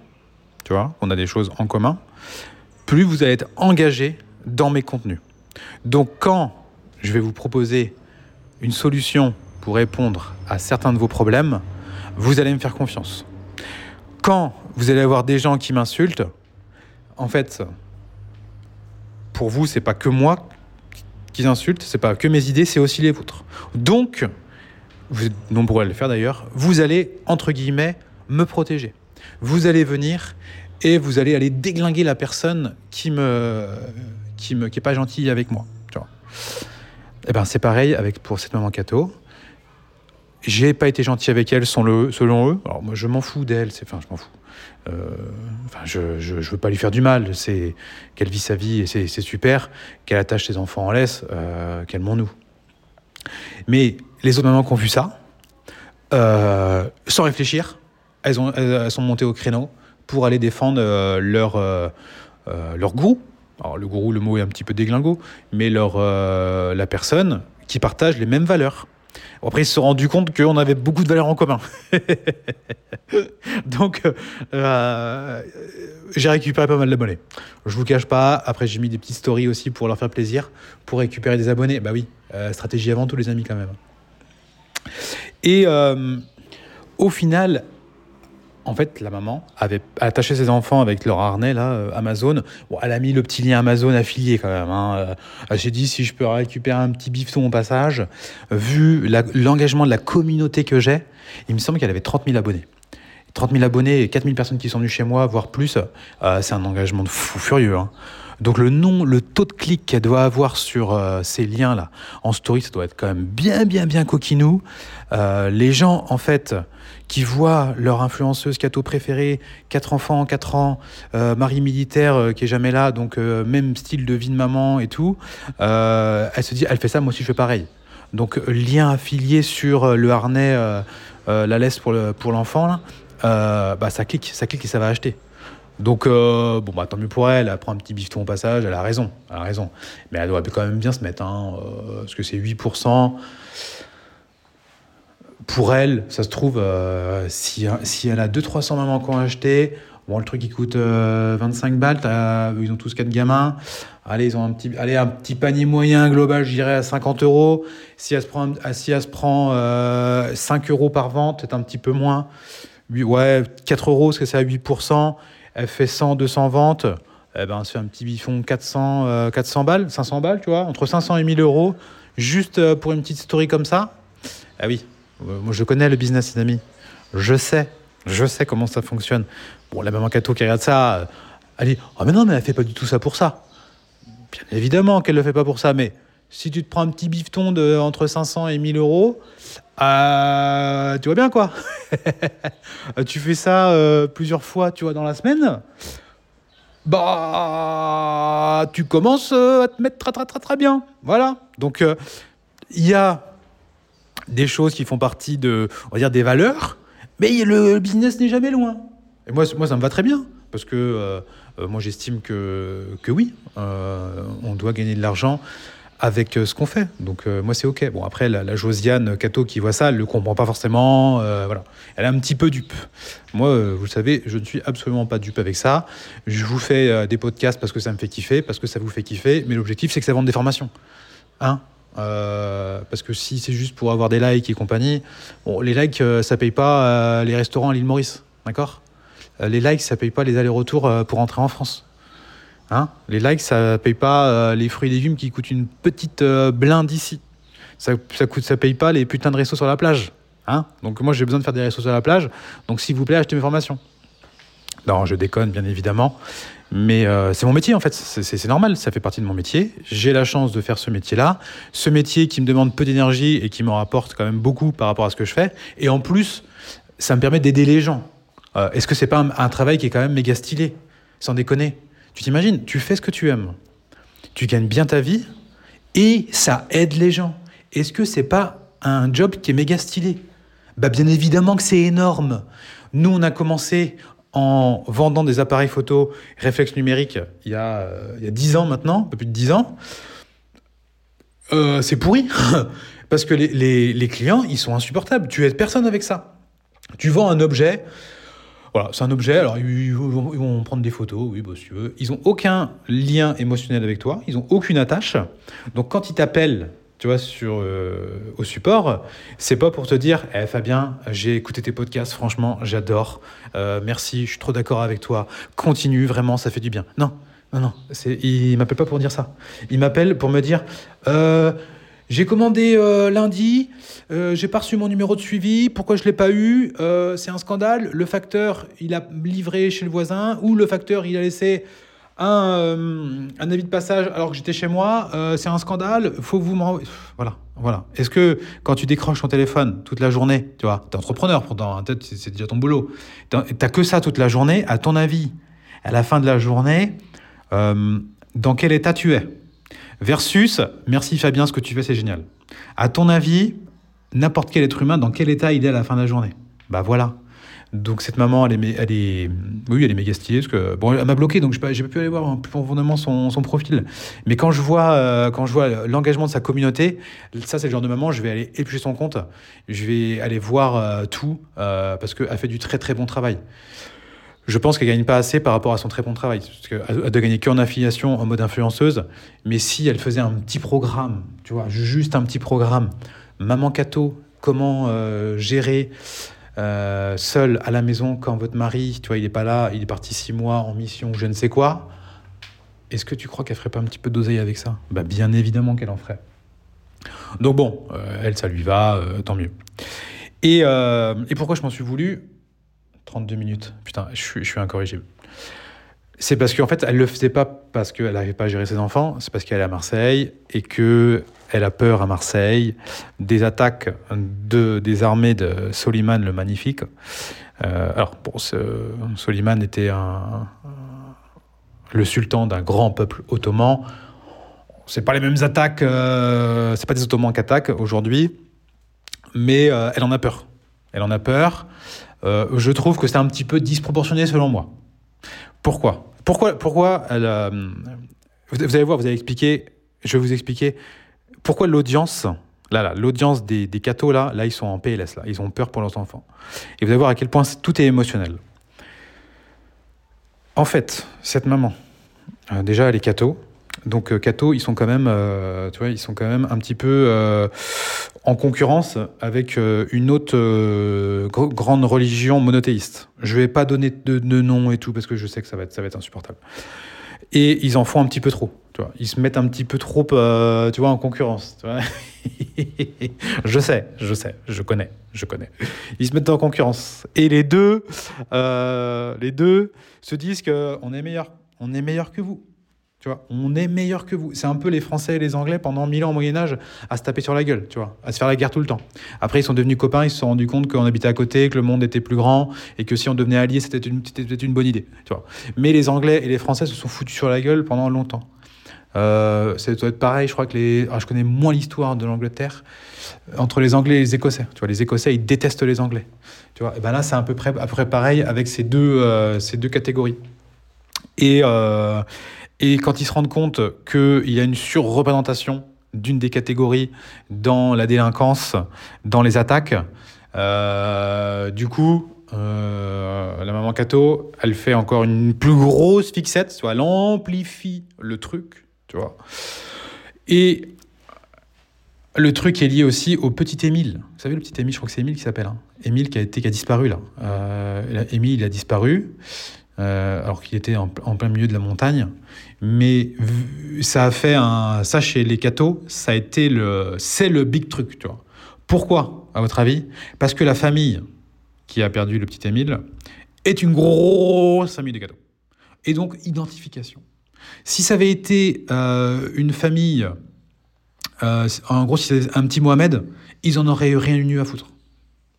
tu vois, on a des choses en commun, plus vous allez être engagé dans mes contenus. Donc quand je vais vous proposer une solution pour répondre à certains de vos problèmes, vous allez me faire confiance. Quand vous allez avoir des gens qui m'insultent, en fait, pour vous, c'est pas que moi qui insulte, c'est pas que mes idées, c'est aussi les vôtres. Donc, vous êtes nombreux à le faire d'ailleurs, vous allez, entre guillemets, me protéger. Vous allez venir et vous allez aller déglinguer la personne qui me qui me est pas gentille avec moi. Et eh ben c'est pareil avec pour cette maman Cato. J'ai pas été gentil avec elle selon, eux. Alors moi je m'en fous d'elle, enfin je m'en fous. Euh, je, je, veux pas lui faire du mal. C'est qu'elle vit sa vie et c'est super. Qu'elle attache ses enfants en laisse, euh, qu'elle m'en nous. Mais les autres mamans qui ont vu ça, euh, sans réfléchir, elles, ont, elles, sont montées au créneau pour aller défendre euh, leur, euh, leur gourou. Alors le gourou, le mot est un petit peu déglingo, mais leur, la personne qui partage les mêmes valeurs. Après, ils se sont rendus compte qu'on avait beaucoup de valeurs en commun. Donc, euh, j'ai récupéré pas mal d'abonnés. Je vous cache pas. Après, j'ai mis des petites stories aussi pour leur faire plaisir, pour récupérer des abonnés. Bah oui, stratégie avant tout, les amis, quand même. Et euh, au final, en fait, la maman avait attaché ses enfants avec leur harnais, là, euh, Amazon. Elle a mis le petit lien Amazon affilié quand même. Hein. Euh, s'est dit, si je peux récupérer un petit bifton au passage, vu l'engagement de la communauté que j'ai, il me semble qu'elle avait 30 000 abonnés. 30 000 abonnés et 4 000 personnes qui sont venues chez moi, voire plus, c'est un engagement de fou furieux. Hein. Donc le nom, le taux de clic qu'elle doit avoir sur euh, ces liens-là en story, ça doit être quand même bien, bien, bien coquinou. Euh, les gens, en fait, qui voient leur influenceuse cato préférée, 4 enfants, 4 ans, euh, mari militaire qui est jamais là, donc même style de vie de maman et tout, elle se dit, elle fait ça, moi aussi je fais pareil. Donc lien affilié sur le harnais, la laisse pour l'enfant, le, pour bah, ça clique, ça clique et ça va acheter. Donc, euh, bon, bah, tant mieux pour elle, elle prend un petit bifton au passage, elle a raison, elle a raison. Mais elle doit quand même bien se mettre, hein, euh, parce que c'est 8%. Pour elle, ça se trouve, euh, si, si elle a 200-300 mamans qui ont acheté, le truc il coûte 25 balles, ils ont tous 4 gamins. Allez, ils ont un petit, un panier moyen global, je dirais, à 50 euros. Si elle se prend, si elle se prend 5 euros par vente, c'est un petit peu moins. Ouais, 4 euros, parce que c'est à 8% elle fait 100, 200 ventes, eh ben, c'est un petit bifon 400, 400 euh, balles, 500 balles, tu vois, entre 500 et 1000 euros, juste euh, pour une petite story comme ça. Ah oui, euh, moi je connais le business, amis. Je sais, je sais comment ça fonctionne. Bon, la maman Cato qui regarde ça, elle dit Ah, mais non, mais elle fait pas du tout ça pour ça. Bien évidemment qu'elle le fait pas pour ça, mais si tu te prends un petit bifton de entre 500 et 1000 euros, euh, tu vois bien quoi Tu fais ça euh, plusieurs fois, tu vois, dans la semaine. Bah, tu commences euh, à te mettre très très très très bien. Voilà. Donc, il y a des choses qui font partie de, on va dire, des valeurs, mais le business n'est jamais loin. Et moi, moi, ça me va très bien parce que moi, j'estime que, que oui, on doit gagner de l'argent avec euh, ce qu'on fait. Donc euh, moi c'est ok. Bon après la, Josiane Cato qui voit ça, elle le comprend pas forcément. Euh, voilà, elle est un petit peu dupe. Moi, vous le savez, je ne suis absolument pas dupe avec ça. Je vous fais des podcasts parce que ça me fait kiffer, parce que ça vous fait kiffer. Mais l'objectif c'est que ça vende des formations. Hein? Parce que si c'est juste pour avoir des likes et compagnie, bon, les likes ça paye pas les restaurants à l'île Maurice, d'accord? Les likes ça paye pas les allers-retours pour entrer en France. Hein les likes, ça paye pas euh, les fruits et légumes qui coûtent une petite euh, blinde ici. Ça, ça coûte, ça paye pas les putains de restos sur la plage. Hein donc moi j'ai besoin de faire des sociaux à la plage. Donc s'il vous plaît, achetez mes formations. Non, je déconne bien évidemment. Mais euh, c'est mon métier en fait, c'est normal, ça fait partie de mon métier. J'ai la chance de faire ce métier-là, ce métier qui me demande peu d'énergie et qui me rapporte quand même beaucoup par rapport à ce que je fais. Et en plus, ça me permet d'aider les gens. Euh, est-ce que c'est pas un, travail qui est quand même méga stylé? Sans déconner. Tu t'imagines, tu fais ce que tu aimes, tu gagnes bien ta vie et ça aide les gens. Est-ce que c'est pas un job qui est méga stylé? Bah bien évidemment que c'est énorme. Nous, on a commencé en vendant des appareils photo réflexe numérique il y a, euh, il y a 10 ans maintenant, un peu plus de 10 ans, euh, c'est pourri. Parce que les, les, les, clients, ils sont insupportables. Tu aides personne avec ça. Tu vends un objet. Voilà, c'est un objet. Alors, ils vont, prendre des photos, oui, bah, si tu veux. Ils n'ont aucun lien émotionnel avec toi. Ils n'ont aucune attache. Donc, quand ils t'appellent tu vois, euh, au support, c'est pas pour te dire eh, Fabien, j'ai écouté tes podcasts, franchement, j'adore, euh, merci, je suis trop d'accord avec toi, continue, vraiment, ça fait du bien. Non, non, non, il m'appelle pas pour dire ça. Il m'appelle pour me dire euh, J'ai commandé lundi, j'ai pas reçu mon numéro de suivi, pourquoi je l'ai pas eu? C'est un scandale, le facteur, il a livré chez le voisin, ou le facteur, il a laissé un, euh, un, avis de passage alors que j'étais chez moi, euh, c'est un scandale, faut vous me Voilà, voilà. Est-ce que quand tu décroches ton téléphone toute la journée, tu vois, t'es entrepreneur pourtant, hein, c'est déjà ton boulot, t'as que ça toute la journée, à ton avis, à la fin de la journée, euh, dans quel état tu es? Versus, merci Fabien, ce que tu fais, c'est génial. À ton avis, n'importe quel être humain, dans quel état il est à la fin de la journée? Bah voilà. Donc cette maman, elle est, elle est, oui, elle est méga stylée parce que bon, elle m'a bloqué, donc j'ai pas, pas pu aller voir plus profondément son, son profil. Mais quand je vois, euh, quand je vois l'engagement de sa communauté, ça c'est le genre de maman, je vais aller éplucher son compte, je vais aller voir euh, tout euh, parce qu'elle fait du très très bon travail. Je pense qu'elle gagne pas assez par rapport à son très bon travail, parce qu'elle doit gagner qu'en affiliation en mode influenceuse. Mais si elle faisait un petit programme, tu vois, juste un petit programme, maman Cato, comment gérer euh, seul à la maison quand votre mari, tu vois, il n'est pas là, il est parti six mois en mission, je ne sais quoi, est-ce que tu crois qu'elle ferait pas un petit peu d'oseille avec ça? Bah, Bien évidemment qu'elle en ferait. Donc bon, euh, elle, ça lui va, euh, tant mieux. Et pourquoi je m'en suis voulu? 32 minutes. Putain, je suis, incorrigible. C'est parce qu'en fait, elle le faisait pas parce qu'elle n'arrivait pas à gérer ses enfants, c'est parce qu'elle est à Marseille et que elle a peur à Marseille des attaques de, des armées de Soliman le Magnifique. Euh, alors, bon, Soliman était un, le sultan d'un grand peuple ottoman. C'est pas les mêmes attaques, euh, c'est pas des Ottomans qui attaquent aujourd'hui, mais euh, elle en a peur. Elle en a peur. Je trouve que c'est un petit peu disproportionné selon moi. Pourquoi? Pourquoi, pourquoi elle, vous, allez voir, vous allez expliquer, je vais vous expliquer pourquoi l'audience, là, l'audience des, des cathos, là, là, ils sont en PLS, là, ils ont peur pour leurs enfants. Et vous allez voir à quel point tout est émotionnel. En fait, cette maman, euh, déjà, elle est catho. Donc, euh, ils sont quand même, euh, tu vois, ils sont quand même un petit peu euh, en concurrence avec une autre grande religion monothéiste. Je vais pas donner de, nom et tout parce que je sais que ça va être, insupportable. Et ils en font un petit peu trop. Tu vois, ils se mettent un petit peu trop, euh, tu vois, en concurrence. Je sais, je sais, je connais, je connais. Ils se mettent en concurrence. Et les deux, euh, les deux se disent qu'on est meilleur, on est meilleur que vous. On est meilleur que vous. C'est un peu les Français et les Anglais pendant mille ans au Moyen Âge à se taper sur la gueule, tu vois, à se faire la guerre tout le temps. Après, ils sont devenus copains, ils se sont rendus compte qu'on habitait à côté, que le monde était plus grand et que si on devenait alliés, c'était une, une bonne idée, tu vois. Mais les Anglais et les Français se sont foutus sur la gueule pendant longtemps. Euh, ça doit être pareil, je crois que les. je connais moins l'histoire de l'Angleterre entre les Anglais et les Écossais. Tu vois, les Écossais, ils détestent les Anglais. Tu vois, ben là, c'est à peu près, à pareil avec ces deux, euh, catégories. Et, euh, et quand ils se rendent compte qu'il y a une surreprésentation d'une des catégories dans la délinquance, dans les attaques, euh, du coup, euh, la maman Cato, elle fait encore une plus grosse fixette, tu vois, elle amplifie le truc vois. Et le truc est lié aussi au petit Émile. Vous savez, le petit Émile, je crois que c'est Émile qui s'appelle. Hein. Émile qui a, été, qui a disparu là. Euh, Émile, il a disparu, euh, alors qu'il était en, plein milieu de la montagne. Mais ça a fait un. Ça, chez les cathos, ça a été le. C'est le big truc. Pourquoi, à votre avis? Parce que la famille qui a perdu le petit Émile est une grosse famille de gâteaux. Et donc, identification. Si ça avait été euh, une famille, euh, en gros, si c'était un petit Mohamed, ils en auraient rien eu à foutre.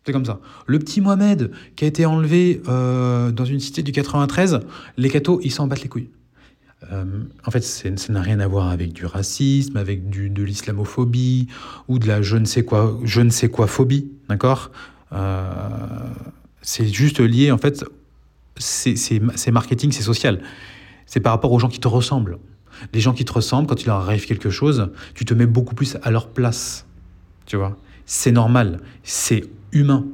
C'est comme ça. Le petit Mohamed qui a été enlevé euh, dans une cité du 93, les cathos, ils s'en battent les couilles. en fait, ça n'a rien à voir avec du racisme, avec du, de l'islamophobie ou de la je ne sais quoi, je ne sais quoi phobie, d'accord? C'est juste lié, en fait, c'est marketing, c'est social c'est par rapport aux gens qui te ressemblent. Les gens qui te ressemblent, quand il leur arrive quelque chose, tu te mets beaucoup plus à leur place. Tu vois? C'est normal, c'est humain.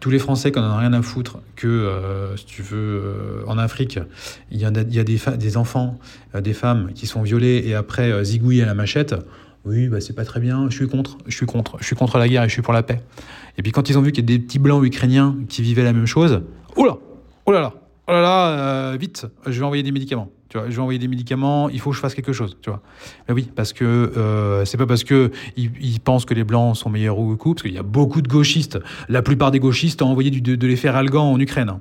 Tous les Français qui n'en ont rien à foutre que, euh, si tu veux, euh, en Afrique, il y, a, a des, enfants, euh, des femmes qui sont violées et après zigouillées à la machette. Oui, bah, c'est pas très bien, je suis contre, je suis contre, je suis contre la guerre et je suis pour la paix. Et puis quand ils ont vu qu'il y a des petits blancs ukrainiens qui vivaient la même chose, oula, oh là là, oh là là, euh, vite, je vais envoyer des médicaments. Tu vois, je vais envoyer des médicaments, il faut que je fasse quelque chose, tu vois. Mais oui, parce que euh, c'est pas parce que ils, pensent que les blancs sont meilleurs ou coup, parce qu'il y a beaucoup de gauchistes. La plupart des gauchistes ont envoyé du, de, l'effet Algan en Ukraine. Hein.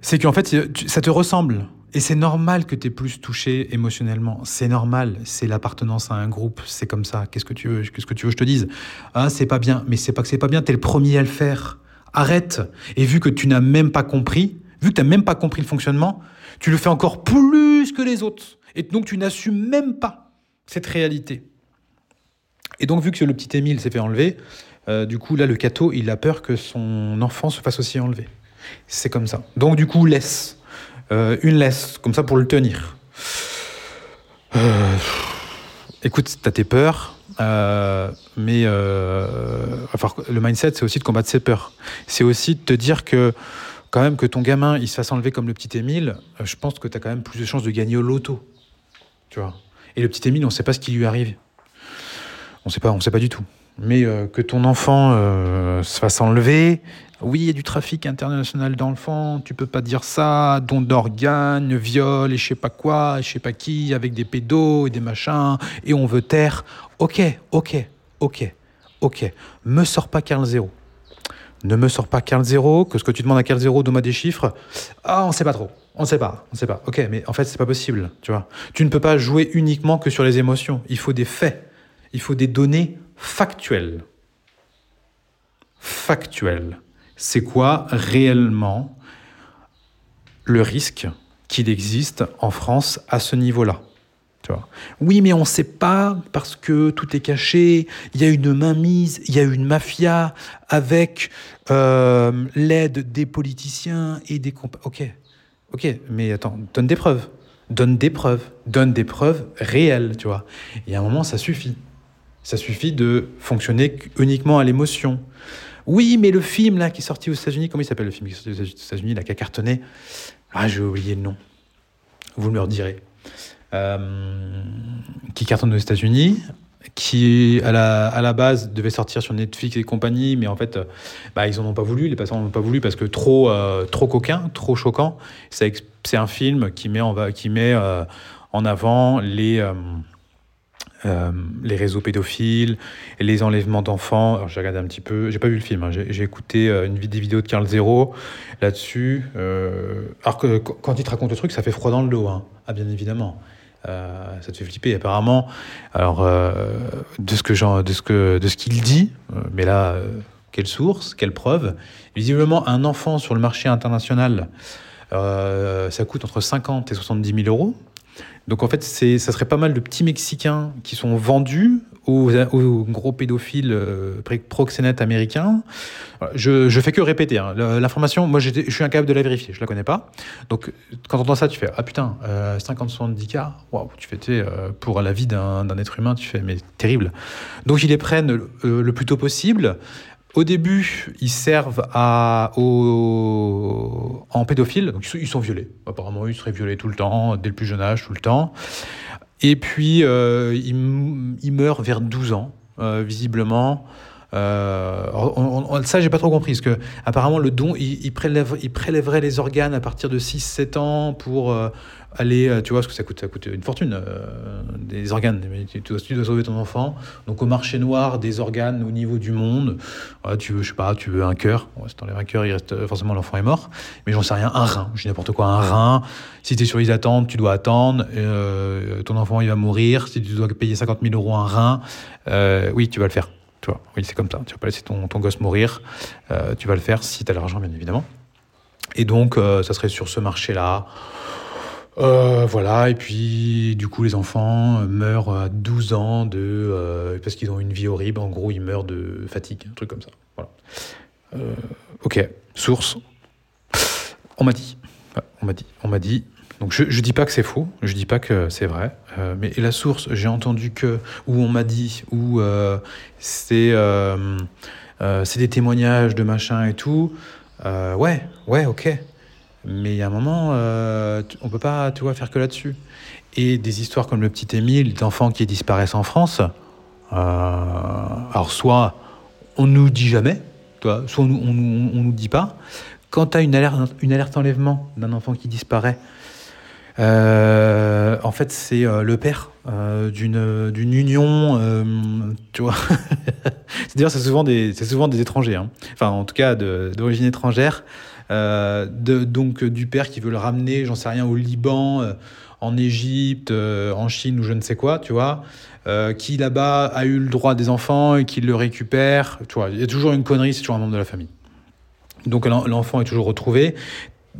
C'est qu'en fait, ça te ressemble. Et c'est normal que tu es plus touché émotionnellement. C'est normal. C'est l'appartenance à un groupe. C'est comme ça. Qu'est-ce que tu veux, qu'est-ce que tu veux je te dise Ah, c'est pas bien. Mais c'est pas que c'est pas bien. Tu es le premier à le faire arrête. Et vu que tu n'as même pas compris, vu que tu n'as même pas compris le fonctionnement, tu le fais encore plus que les autres. Et donc tu n'assumes même pas cette réalité. Et donc vu que le petit Émile s'est fait enlever, euh, du coup là le cateau, il a peur que son enfant se fasse aussi enlever. C'est comme ça. Donc du coup laisse. Euh, une laisse, comme ça pour le tenir. Euh, écoute, t'as tes peurs, euh, mais euh, enfin, le mindset, c'est aussi de combattre ses peurs. C'est aussi de te dire que quand même que ton gamin il se fasse enlever comme le petit Émile, euh, je pense que tu as quand même plus de chances de gagner au loto. Tu vois. Et le petit Émile, on ne sait pas ce qui lui arrive. On sait pas, on sait pas du tout. Mais que ton enfant se fasse enlever, oui, il y a du trafic international d'enfants, tu peux pas dire ça, don d'organes, viol et je sais pas quoi, je sais pas qui, avec des pédos et des machins, et on veut taire. Ok, ok, ok, ok. Me sors pas Carl Zéro. Ne me sors pas Carl Zéro, que ce que tu demandes à Carl Zéro, donne-moi des chiffres. Ah, on sait pas trop. On sait pas, on sait pas. Ok, mais en fait, c'est pas possible, tu vois. Tu ne peux pas jouer uniquement que sur les émotions. Il faut des faits. Il faut des données factuelles. Factuelles. C'est quoi réellement le risque qu'il existe en France à ce niveau-là oui, mais on ne sait pas parce que tout est caché. Il y a une mainmise, il y a une mafia avec euh, l'aide des politiciens et des Ok, ok, mais attends, donne des preuves, donne des preuves, donne des preuves réelles, tu vois. Et à un moment, ça suffit. Ça suffit de fonctionner uniquement à l'émotion. Oui, mais le film là qui est sorti aux États-Unis, comment il s'appelle le film qui est sorti aux États-Unis, là, qui a cartonné? Ah, j'ai oublié le nom. Vous me le direz. Euh, qui cartonne aux États-Unis, qui à la, à la, base devait sortir sur Netflix et compagnie, mais en fait, bah, ils n'en ont pas voulu, les passants n'en ont pas voulu parce que trop, euh, trop coquin, trop choquant. C'est un film qui met en, qui met, euh, en avant les, les réseaux pédophiles, les enlèvements d'enfants. Alors j'ai regardé un petit peu, j'ai pas vu le film, hein. j'ai écouté une des vidéos de Carl Zero là-dessus. alors que quand il te raconte le truc, ça fait froid dans le dos, hein. ah, bien évidemment. Euh, ça te fait flipper. Apparemment, alors euh, de ce que de ce que de ce qu'il dit, euh, mais là, quelle source, quelle preuve? Visiblement, un enfant sur le marché international, ça coûte entre 50 et 70 000 euros. Donc en fait, c'est, ça serait pas mal de petits Mexicains qui sont vendus aux, gros pédophiles euh, proxénètes américains. Je, je fais que répéter. Hein. L'information, moi je suis incapable de la vérifier, je la connais pas. Donc quand on entend ça, tu fais Ah putain, 50-70 cas, waouh, tu fais, euh, pour la vie d'un être humain, tu fais Mais terrible. Donc ils les prennent euh, le plus tôt possible. Au début, ils servent à, en pédophile, donc ils sont violés. Apparemment, ils seraient violés tout le temps, dès le plus jeune âge, tout le temps. Et puis, euh, ils, meurent vers 12 ans, euh, visiblement. Euh, on, on, ça, j'ai pas trop compris, parce que apparemment le don, il, il, il les organes à partir de 6-7 ans pour euh, aller, euh, tu vois, parce que ça coûte, ça coûte une fortune, euh, des organes. Tu dois, tu dois, sauver ton enfant. Donc au marché noir des organes au niveau du monde, ouais, tu veux, je sais pas, tu veux un cœur. Ouais, si t'enlèves un cœur, il reste forcément l'enfant est mort. Mais j'en sais rien, un rein, je dis n'importe quoi, un rein. Si tu es sur les attentes, tu dois attendre. Euh, ton enfant, il va mourir. Si tu dois payer 50 000 euros un rein, oui, tu vas le faire. Tu vois, oui, c'est comme ça. Tu vas pas laisser ton, ton gosse mourir. tu vas le faire si tu as l'argent, bien évidemment. Et donc, ça serait sur ce marché-là. Euh, voilà, et puis du coup les enfants meurent à 12 ans de, euh, parce qu'ils ont une vie horrible, en gros ils meurent de fatigue, un truc comme ça. Voilà. Euh, ok, source. On m'a dit. On m'a dit. On m'a dit. Donc je, je dis pas que c'est faux, je dis pas que c'est vrai, euh, mais la source, j'ai entendu que, ou on m'a dit, ou euh, c'est des témoignages de machin et tout. ouais, ouais, ok. Mais il y a un moment, euh, on peut pas, tu vois, faire que là-dessus. Et des histoires comme le petit Émile, d'enfants qui disparaissent en France. Euh, alors soit on nous dit jamais, soit on, on, on, nous dit pas. Quand tu as une alerte, une alerte enlèvement d'un enfant qui disparaît, euh, en fait, c'est euh, le père d'une d'une union, tu vois. C'est-à-dire, c'est souvent des c'est souvent des étrangers, hein. enfin en tout cas d'origine étrangère. Euh, de, donc du père qui veut le ramener, j'en sais rien, au Liban, euh, en Égypte, euh, en Chine ou je ne sais quoi, tu vois, qui là-bas a eu le droit des enfants et qui le récupère, tu vois, il y a toujours une connerie, c'est toujours un membre de la famille. Donc l'enfant est toujours retrouvé.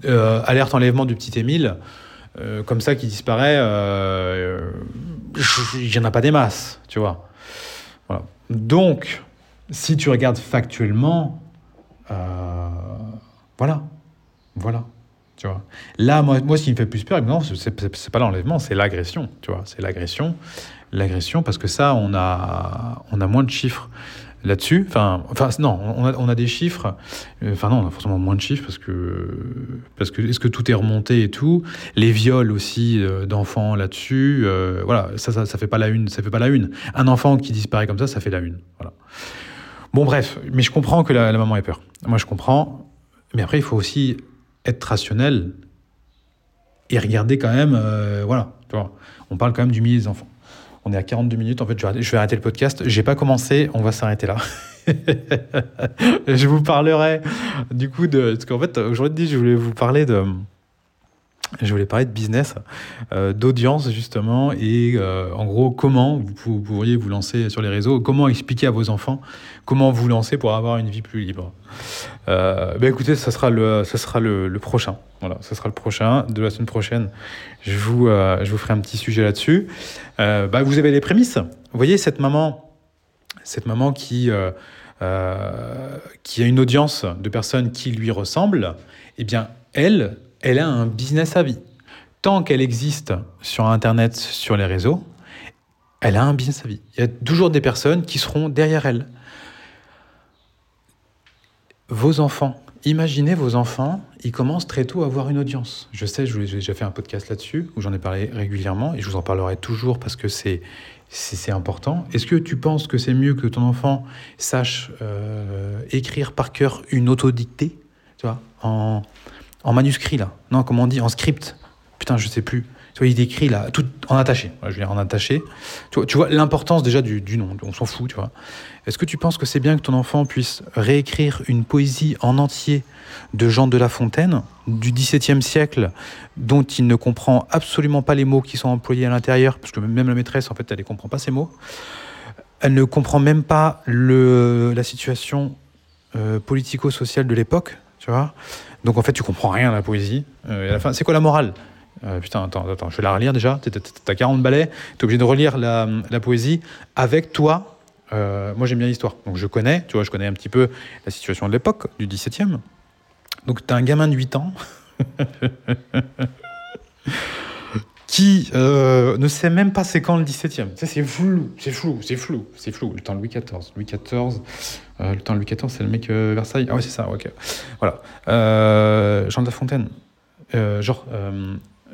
alerte enlèvement du petit Émile, comme ça qui disparaît, il n'y en a pas des masses, tu vois. Voilà. Donc, si tu regardes factuellement, euh, voilà. Voilà. Tu vois. Là, moi, moi, ce qui me fait plus peur, non, c'est pas l'enlèvement, c'est l'agression. Tu vois, c'est l'agression. L'agression, parce que ça, on a, on a moins de chiffres là-dessus. Enfin, enfin, non, on a, on a des chiffres. Enfin, non, on a forcément moins de chiffres parce que, parce que, est-ce que tout est remonté et tout? Les viols aussi euh, d'enfants là-dessus. Euh, voilà, ça, ça, ça fait pas la une. Ça fait pas la une. Un enfant qui disparaît comme ça, ça fait la une. Voilà. Bon, bref, mais je comprends que la, la maman ait peur. Moi, je comprends. Mais après, il faut aussi être rationnel et regarder quand même, euh, voilà, tu vois, on parle quand même du milieu des enfants. On est à 42 minutes, en fait, je vais, arrêter le podcast. J'ai pas commencé, on va s'arrêter là. je vous parlerai du coup de. Parce qu'en fait, aujourd'hui, je voulais vous parler de. Je voulais parler de business, euh, d'audience justement, et euh, en gros comment vous, pourriez vous lancer sur les réseaux, comment expliquer à vos enfants comment vous lancer pour avoir une vie plus libre. Euh, ben écoutez, ça sera le, ça sera le, le, prochain. Voilà, ça sera le prochain de la semaine prochaine. Je vous, euh, je vous ferai un petit sujet là-dessus. Bah, vous avez les prémices. Vous voyez cette maman, cette maman qui, qui a une audience de personnes qui lui ressemblent. Eh bien, elle elle a un business à vie. Tant qu'elle existe sur Internet, sur les réseaux, elle a un business à vie. Il y a toujours des personnes qui seront derrière elle. Vos enfants, imaginez vos enfants, ils commencent très tôt à avoir une audience. Je sais, j'ai déjà fait un podcast là-dessus, où j'en ai parlé régulièrement, et je vous en parlerai toujours parce que c'est important. Est-ce que tu penses que c'est mieux que ton enfant sache euh, écrire par cœur une autodictée, tu vois, en manuscrit là. Non, comment on dit En script. Putain, je sais plus. Tu vois, il décrit là, tout en attaché. je veux dire, en attaché. Tu vois, l'importance déjà du, du, nom. On s'en fout, tu vois. Est-ce que tu penses que c'est bien que ton enfant puisse réécrire une poésie en entier de Jean de La Fontaine du XVIIe siècle, dont il ne comprend absolument pas les mots qui sont employés à l'intérieur, parce que même la maîtresse, en fait, elle ne comprend pas ces mots. Elle ne comprend même pas le, la situation euh, politico-sociale de l'époque, tu vois. Donc en fait, tu comprends rien à la poésie. Euh, c'est quoi la morale? Euh, Putain, attends, attends, je vais la relire déjà. T'as 40 balais, t'es obligé de relire la, la poésie avec toi. Euh, moi, j'aime bien l'histoire, donc je connais, tu vois, je connais un petit peu la situation de l'époque, du 17e. Donc, t'as un gamin de 8 ans qui euh, ne sait même pas c'est quand le 17e. Ça, c'est flou, c'est flou, c'est flou, c'est flou. Le temps Louis XIV. Louis XIV, euh, le temps Louis XIV, c'est le mec euh, Versailles. Ah ouais, c'est ça, ok. Voilà. Jean de La Fontaine. Genre,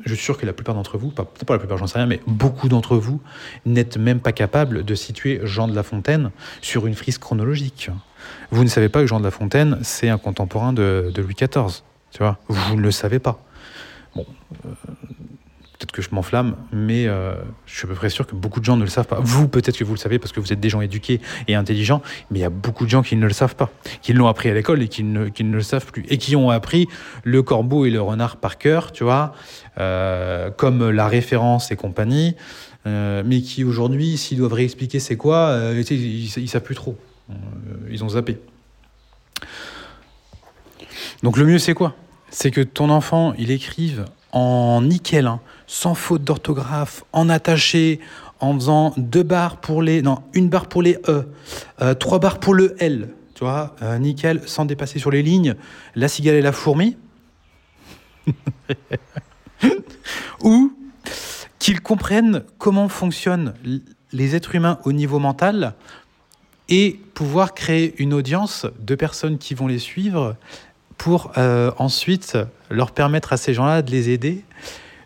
je suis sûr que la plupart d'entre vous, pas- pas la plupart, j'en sais rien, mais beaucoup d'entre vous n'êtes même pas capable de situer Jean de La Fontaine sur une frise chronologique. Vous ne savez pas que Jean de La Fontaine, c'est un contemporain de, de Louis XIV. Tu vois, vous ne le savez pas. Bon, peut-être que je m'enflamme, mais euh, je suis à peu près sûr que beaucoup de gens ne le savent pas. Vous, peut-être que vous le savez parce que vous êtes des gens éduqués et intelligents, mais il y a beaucoup de gens qui ne le savent pas, qui l'ont appris à l'école et qui ne, ne le savent plus, et qui ont appris le corbeau et le renard par cœur, tu vois, euh, comme la référence et compagnie, euh, mais qui aujourd'hui, s'ils doivent réexpliquer c'est quoi, ils, ils savent plus trop. Ils ont zappé. Donc le mieux c'est quoi? C'est que ton enfant, il écrive en nickel, hein, sans faute d'orthographe, en attaché, en faisant deux barres pour les, non, une barre pour les e, euh, trois barres pour le l, tu vois, euh, nickel, sans dépasser sur les lignes, la cigale et la fourmi, ou qu'ils comprennent comment fonctionnent les êtres humains au niveau mental et pouvoir créer une audience de personnes qui vont les suivre pour euh, ensuite leur permettre à ces gens-là de les aider,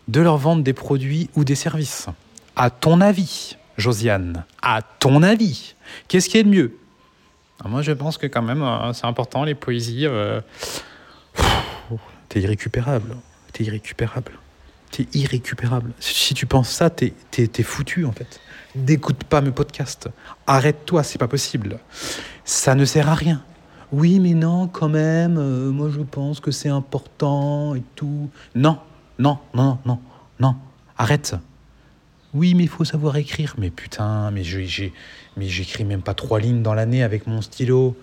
de leur vendre des produits ou des services. À ton avis, Josiane, à ton avis, qu'est-ce qui est le mieux? Ah, Moi, je pense que quand même, euh, c'est important, les poésies. euh, T'es irrécupérable. T'es irrécupérable. T'es irrécupérable. Si tu penses ça, t'es t'es foutu, en fait. N'écoute pas mes podcasts. Arrête-toi, c'est pas possible. Ça ne sert à rien. Oui, mais non, quand même, euh, moi je pense que c'est important et tout. Non, non, non, non, non, arrête. Oui, mais il faut savoir écrire. Mais putain, mais j'ai, mais j'écris même pas trois lignes dans l'année avec mon stylo.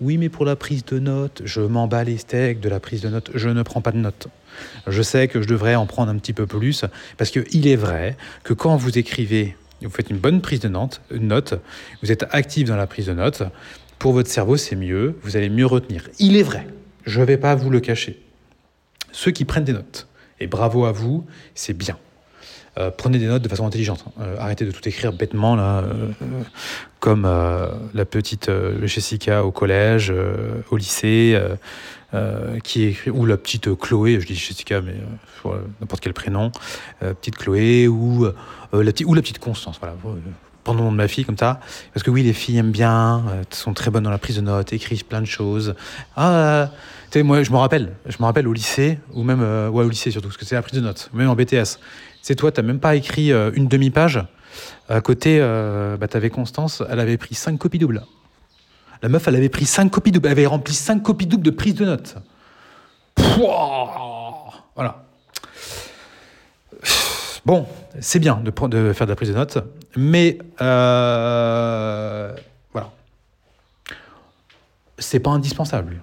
Oui, mais pour la prise de notes, je m'en bats les steaks de la prise de notes. Je ne prends pas de notes. Je sais que je devrais en prendre un petit peu plus parce que il est vrai que quand vous écrivez, vous faites une bonne prise de notes, note, vous êtes actif dans la prise de notes. Pour votre cerveau, c'est mieux. Vous allez mieux retenir. Il est vrai. Je ne vais pas vous le cacher. Ceux qui prennent des notes, et bravo à vous, c'est bien. Euh, prenez des notes de façon intelligente. Euh, arrêtez de tout écrire bêtement, là, euh, comme la petite Jessica au collège, au lycée, qui écrit, ou la petite Chloé, je dis Jessica, mais n'importe quel prénom, petite Chloé, ou, la petite, ou la petite Constance, voilà. Prendre le nom de ma fille comme ça. Parce que oui, les filles aiment bien, euh, sont très bonnes dans la prise de notes, écrivent plein de choses. Ah, moi, je me rappelle, je me rappelle au lycée, ou même, euh, au lycée surtout, parce que c'est la prise de notes, même en BTS. C'est toi, t'as même pas écrit euh, une demi-page. À côté, euh, bah, t'avais Constance, elle avait pris cinq copies doubles. La meuf, elle avait pris cinq copies doubles. Elle avait rempli cinq copies doubles de prise de notes. Pouah Voilà. Bon, c'est bien de, faire de la prise de notes, mais euh, voilà. C'est pas indispensable.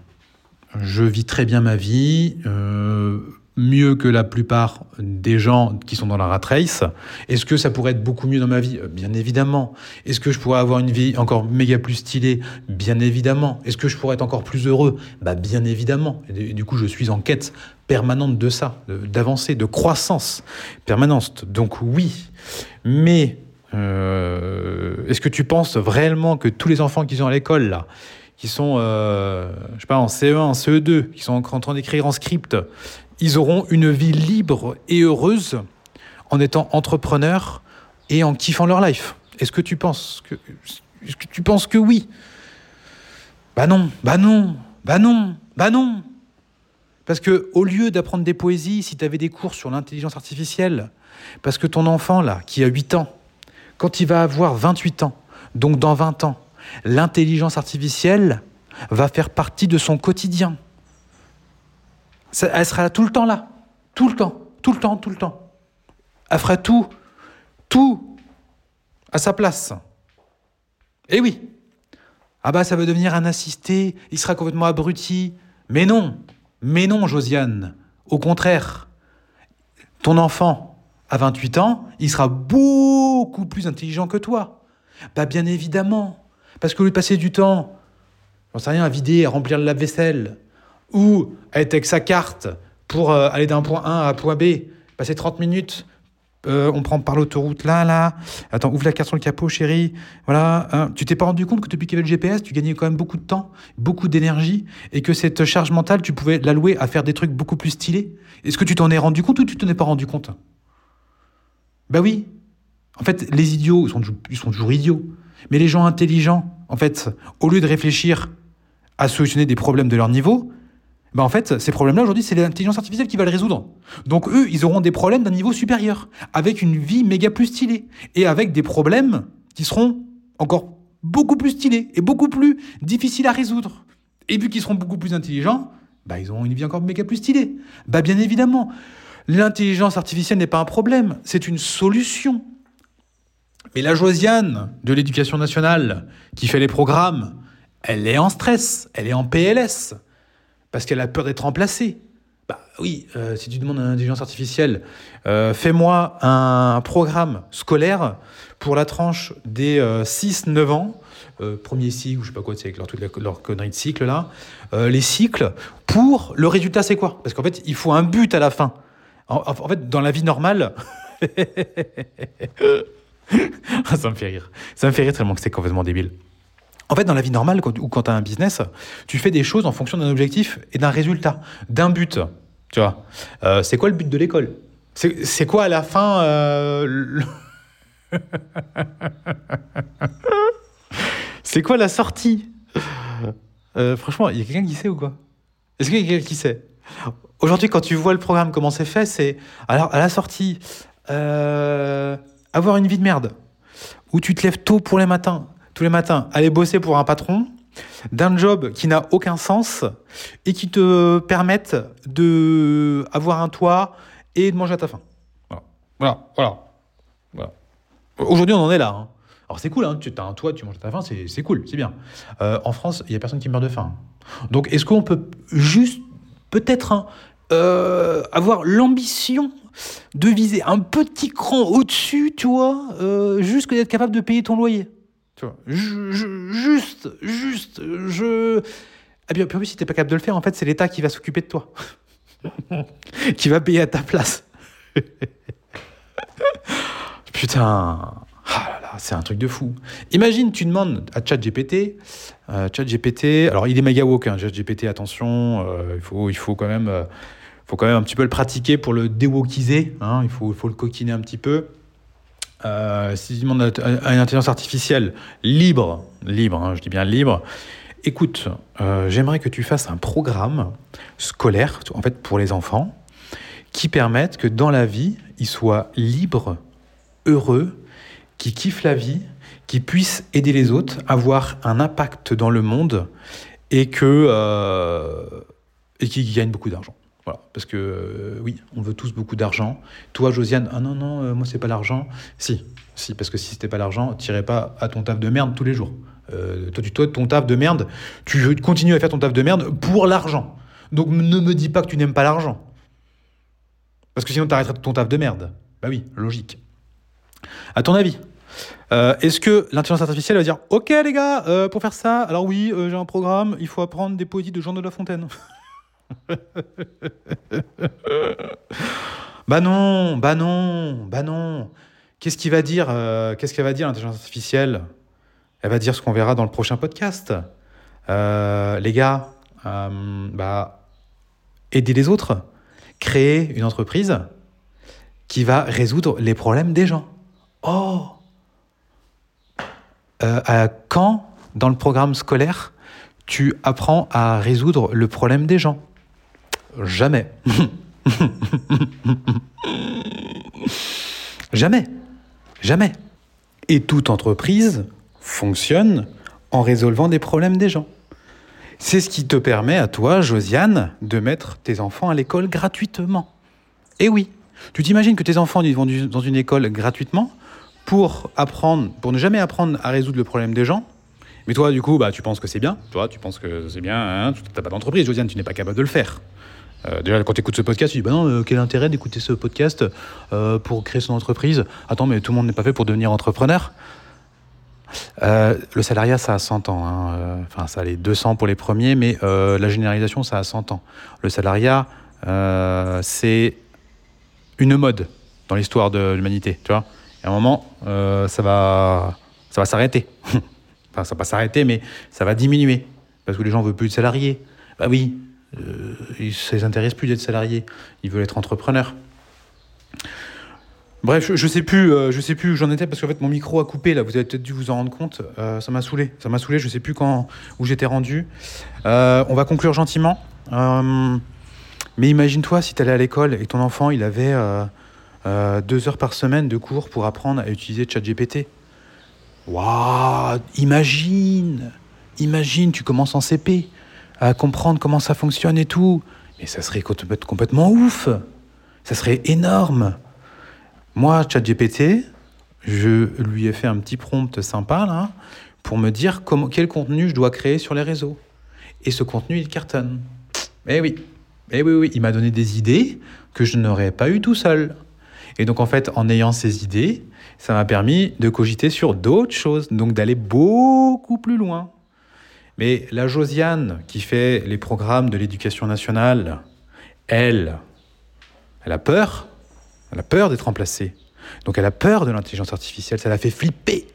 Je vis très bien ma vie, euh, mieux que la plupart des gens qui sont dans la rat race. Est-ce que ça pourrait être beaucoup mieux dans ma vie? Euh, Bien évidemment. Est-ce que je pourrais avoir une vie encore méga plus stylée? Bien évidemment. Est-ce que je pourrais être encore plus heureux? Bah bien évidemment. Et du coup, je suis en quête permanente de ça, d'avancée, de croissance permanente. Donc oui, mais euh, est-ce que tu penses réellement que tous les enfants qui sont à l'école là, qui sont, euh, je sais pas, en CE1, en CE2, qui sont en en train d'écrire en script, ils auront une vie libre et heureuse en étant entrepreneurs et en kiffant leur life? Est-ce que tu penses que, est-ce que tu penses que oui? Bah non, bah non, bah non, bah non. Parce que au lieu d'apprendre des poésies, si tu avais des cours sur l'intelligence artificielle, parce que ton enfant là, qui a 8 ans, quand il va avoir 28 ans, donc dans 20 ans, l'intelligence artificielle va faire partie de son quotidien. Elle sera tout le temps là. Tout le temps. Tout le temps, tout le temps. Elle fera tout. Tout à sa place. Eh oui. Ah bah ça va devenir un assisté, il sera complètement abruti. Mais non. Mais non, Josiane. Au contraire. Ton enfant, à 28 ans, il sera beaucoup plus intelligent que toi. Bah bien évidemment. Parce que lui passer du temps, j'en sais rien, à vider, à remplir le lave-vaisselle, ou à être avec sa carte pour euh, aller d'un point A à un point B, passer 30 minutes euh, on prend par l'autoroute là, là. Attends, ouvre la carte sur le capot, chérie. Voilà. hein. Tu t'es pas rendu compte que depuis qu'il y avait le GPS, tu gagnais quand même beaucoup de temps, beaucoup d'énergie, et que cette charge mentale, tu pouvais l'allouer à faire des trucs beaucoup plus stylés? Est-ce que tu t'en es rendu compte ou tu t'en es pas rendu compte? Bah oui. En fait, les idiots, ils sont toujours idiots. Mais les gens intelligents, en fait, au lieu de réfléchir à solutionner des problèmes de leur niveau, bah en fait, ces problèmes-là, aujourd'hui, c'est l'intelligence artificielle qui va les résoudre. Donc eux, ils auront des problèmes d'un niveau supérieur, avec une vie méga plus stylée, et avec des problèmes qui seront encore beaucoup plus stylés, et beaucoup plus difficiles à résoudre. Et vu qu'ils seront beaucoup plus intelligents, bah ils auront une vie encore méga plus stylée. Bah bien évidemment, l'intelligence artificielle n'est pas un problème, c'est une solution. Mais la Josiane de l'éducation nationale, qui fait les programmes, elle est en stress, elle est en PLS, parce qu'elle a peur d'être remplacée. Bah oui, euh, si tu demandes à l'intelligence artificielle, euh, fais-moi un programme scolaire pour la tranche des 6-9 ans, euh, premier cycle, ou je sais pas quoi, c'est avec leur, toute connerie de cycle là, euh, les cycles, pour le résultat c'est quoi? Parce qu'en fait, il faut un but à la fin. En, en- en fait, dans la vie normale, ça me fait rire. Ça me fait rire tellement que c'est complètement débile. En fait, dans la vie normale, ou quand tu as un business, tu fais des choses en fonction d'un objectif et d'un résultat, d'un but. Euh, c'est quoi le but de l'école? C'est quoi à la fin euh, C'est quoi la sortie? Euh, Franchement, il y a quelqu'un qui sait ou quoi? Est-ce qu'il y a quelqu'un qui sait? Aujourd'hui, quand tu vois le programme, comment c'est fait, c'est alors à la sortie, avoir une vie de merde, où tu te lèves tôt pour les matins, tous les matins, aller bosser pour un patron, d'un job qui n'a aucun sens et qui te permette de avoir un toit et de manger à ta faim. Voilà, voilà, voilà. Voilà. Aujourd'hui, on en est là. hein. Alors c'est cool, hein, tu as un toit, tu manges à ta faim, c'est cool, c'est bien. Euh, en France, il y a personne qui meurt de faim. Donc est-ce qu'on peut juste, peut-être, hein, euh, avoir l'ambition de viser un petit cran au-dessus, tu vois, euh, juste que d'être capable de payer ton loyer? Tu vois, ju- ju- juste, juste, je. Et puis, puis en plus, si t'es pas capable de le faire, en fait, c'est l'État qui va s'occuper de toi. qui va payer à ta place. Putain. Ah là là, c'est un truc de fou. Imagine, tu demandes à ChatGPT. Euh, ChatGPT, alors il est méga woke, hein, ChatGPT, attention, euh, il, faut, il faut quand même. euh, faut quand même un petit peu le pratiquer pour le déwokiser. Hein, il, faut, faut le coquiner un petit peu. Euh, si tu demandes à, une intelligence artificielle libre, libre, hein, je dis bien libre, écoute, euh, j'aimerais que tu fasses un programme scolaire, en fait, pour les enfants, qui permette que dans la vie, ils soient libres, heureux, qui kiffent la vie, qui puissent aider les autres, avoir un impact dans le monde et que euh, et qui gagnent beaucoup d'argent. Voilà, parce que euh, oui, on veut tous beaucoup d'argent. Toi, Josiane, ah non non, euh, moi c'est pas l'argent. Si, si, parce que si c'était pas l'argent, t'irais pas à ton taf de merde tous les jours. Euh, toi, toi, ton taf de merde, tu continues à faire ton taf de merde pour l'argent. Donc ne me dis pas que tu n'aimes pas l'argent, parce que sinon t'arrêterais ton taf de merde. Bah oui, logique. À ton avis, euh, est-ce que l'intelligence artificielle va dire Ok, les gars, pour faire ça, alors oui, j'ai un programme, il faut apprendre des poésies de Jean de La Fontaine. bah non, bah non, bah non. Qu'est-ce qu'il va dire euh, Qu'est-ce qu'elle va dire l'intelligence artificielle? Elle va dire ce qu'on verra dans le prochain podcast. Euh, les gars, euh, bah, aider les autres, créer une entreprise qui va résoudre les problèmes des gens. Oh Quand, dans le programme scolaire, tu apprends à résoudre le problème des gens? Jamais. Jamais. Jamais. Et toute entreprise fonctionne en résolvant des problèmes des gens. C'est ce qui te permet à toi, Josiane, de mettre tes enfants à l'école gratuitement. Et oui, tu t'imagines que tes enfants vont dans une école gratuitement pour apprendre, pour ne jamais apprendre à résoudre le problème des gens? Mais toi, du coup, bah, tu penses que c'est bien. Toi, tu penses que c'est bien. Hein tu n'as pas d'entreprise, Josiane, tu n'es pas capable de le faire. Euh, déjà, quand tu écoutes ce podcast, tu dis bah non, euh, quel intérêt d'écouter ce podcast euh, pour créer son entreprise? Attends, mais tout le monde n'est pas fait pour devenir entrepreneur. Le salariat, ça a 100 ans. hein. Enfin, ça a les 200 pour les premiers, mais la généralisation, ça a 100 ans. Le salariat, c'est une mode. dans l'histoire de l'humanité, tu vois. Et à un moment, ça va, ça va s'arrêter. enfin, ça va pas s'arrêter, mais ça va diminuer. Parce que les gens veulent plus de salariés. Bah oui, euh, ça les intéresse plus d'être salariés. Ils veulent être entrepreneurs. Bref, je, ne sais plus, euh, je sais plus où j'en étais parce qu'en fait mon micro a coupé là. Vous avez peut-être dû vous en rendre compte. Euh, ça m'a saoulé, ça m'a saoulé. Je sais plus quand où j'étais rendu. On va conclure gentiment. mais imagine-toi si tu allais à l'école et ton enfant il avait deux heures par semaine de cours pour apprendre à utiliser ChatGPT. Waouh Imagine, imagine, tu commences en CP à comprendre comment ça fonctionne et tout. Mais ça serait complètement ouf. Ça serait énorme. Moi, ChatGPT, je lui ai fait un petit prompt sympa là, pour me dire quel contenu je dois créer sur les réseaux. Et ce contenu, il cartonne. Eh oui, eh oui, oui, il m'a donné des idées que je n'aurais pas eu tout seul. Et donc en fait, en ayant ces idées, ça m'a permis de cogiter sur d'autres choses, donc d'aller beaucoup plus loin. Mais la Josiane, qui fait les programmes de l'éducation nationale, elle, elle a peur elle a peur d'être remplacée. Donc elle a peur de l'intelligence artificielle, ça la fait flipper.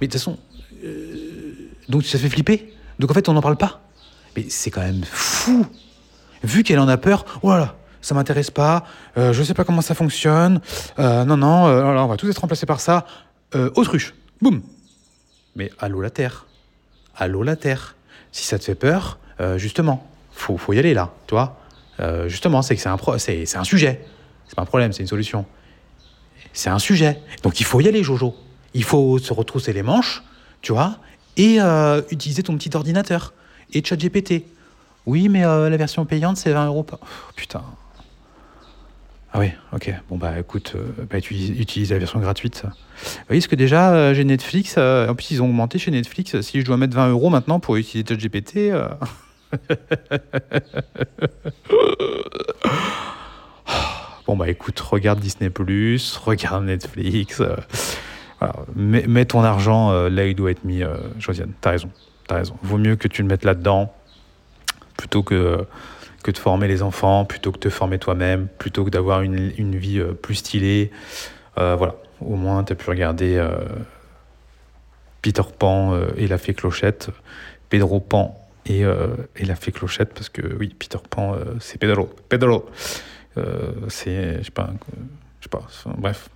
Mais de toute façon, euh, donc ça fait flipper. Donc en fait, on n'en parle pas. Mais c'est quand même fou. Vu qu'elle en a peur, voilà, ça m'intéresse pas, euh, je sais pas comment ça fonctionne, euh, non, non, on va tous être remplacés par ça. autruche, boum. Mais allô la Terre, allô la Terre. Si ça te fait peur, justement, faut, faut y aller là, tu vois. justement, c'est que c'est un, c'est un sujet. C'est pas un problème, c'est une solution. C'est un sujet. Donc il faut y aller, Jojo. Il faut se retrousser les manches, tu vois, et euh, utiliser ton petit ordinateur. Et ChatGPT. Oui, mais euh, la version payante, c'est 20 euros. Oh, putain. Ah oui, ok. Bon, bah écoute, euh, bah, utilise, la version gratuite. Vous voyez, ce que déjà, j'ai Netflix. en plus, ils ont augmenté chez Netflix. Si je dois mettre 20 euros maintenant pour utiliser ChatGPT. Bon, bah écoute, regarde Disney, regarde Netflix. Euh, mets, ton argent euh, là où il doit être mis, euh, Josiane. T'as raison. As raison. Vaut mieux que tu le mettes là-dedans plutôt que, que de former les enfants, plutôt que de te former toi-même, plutôt que d'avoir une, vie plus stylée. voilà. Au moins, tu as pu regarder Peter Pan et la fée Clochette, Pedro Pan et, et la fée Clochette, parce que oui, Peter Pan, c'est Pedro. Pedro. Euh, c'est, je sais pas, je sais pas, bref.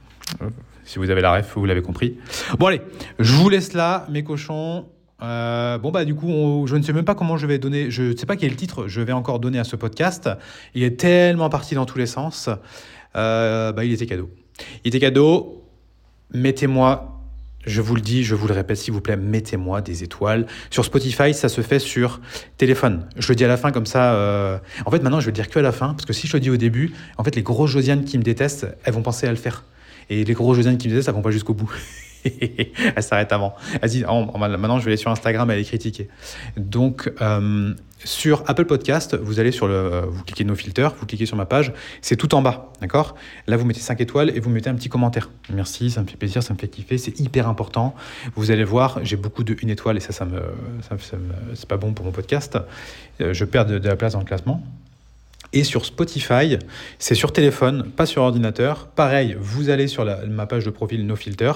Euh, si vous avez la ref, vous l'avez compris. Bon allez, je vous laisse là, mes cochons. Euh, bon bah du coup, je ne sais même pas comment je vais donner, je ne sais pas quel titre je vais encore donner à ce podcast. Il est tellement parti dans tous les sens. bah il était cadeau. Il était cadeau. Mettez-moi je vous le dis, je vous le répète, s'il vous plaît, mettez-moi des étoiles. Sur Spotify, ça se fait sur téléphone. Je le dis à la fin comme ça. Euh, en fait, maintenant, je vais le dire que à la fin, parce que si je le dis au début, en fait, les grosses Josiane qui me détestent, elles vont penser à le faire. Et les grosses Josiane qui me détestent, elles vont pas jusqu'au bout. elle s'arrête avant. Vas-y, maintenant je vais aller sur Instagram et aller critiquer. Donc, euh, sur Apple Podcast, vous allez sur le, vous cliquez nos filters, vous cliquez sur ma page, c'est tout en bas, d'accord? Là, vous mettez 5 étoiles et vous mettez un petit commentaire. Merci, ça me fait plaisir, ça me fait kiffer, c'est hyper important. Vous allez voir, j'ai beaucoup de une étoile et ça, ça me, ça, c'est pas bon pour mon podcast. Euh, je perds de la place dans le classement. Et sur Spotify, c'est sur téléphone, pas sur ordinateur. Pareil, vous allez sur ma page de profil No Filter,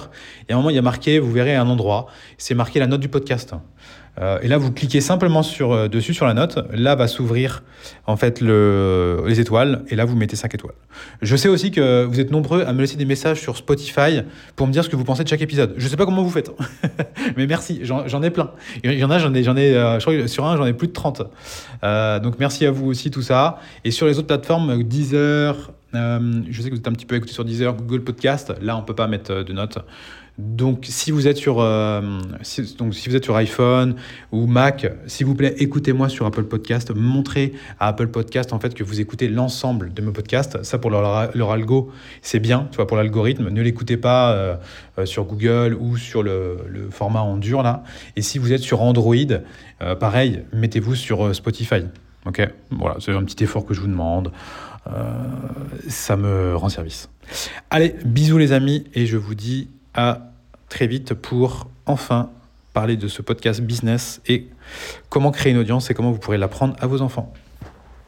et à un moment, il y a marqué, vous verrez un endroit, c'est marqué la note du podcast. Euh, et là, vous cliquez simplement euh, dessus sur la note. Là va s'ouvrir en fait le, les étoiles. Et là, vous mettez 5 étoiles. Je sais aussi que vous êtes nombreux à me laisser des messages sur Spotify pour me dire ce que vous pensez de chaque épisode. Je sais pas comment vous faites, mais merci. J'en ai plein. Il y en a, j'en ai, euh, je crois que sur un, j'en ai plus de 30. donc merci à vous aussi tout ça. Et sur les autres plateformes, Deezer. je sais que vous êtes un petit peu écouté sur Deezer, Google Podcast. Là, on peut pas mettre de notes. Donc si vous êtes sur euh, donc si vous êtes sur iPhone ou Mac, s'il vous plaît, écoutez-moi sur Apple Podcast, montrez à Apple Podcast en fait que vous écoutez l'ensemble de mes podcasts. Ça pour leur, leur algo, c'est bien, tu vois pour l'algorithme, ne l'écoutez pas euh, euh, sur Google ou sur le, le, format en dur là. Et si vous êtes sur Android, pareil, mettez-vous sur Spotify. OK? Voilà, c'est un petit effort que je vous demande. ça me rend service. Allez, bisous les amis et je vous dis à très vite pour enfin parler de ce podcast business et comment créer une audience et comment vous pourrez l'apprendre à vos enfants.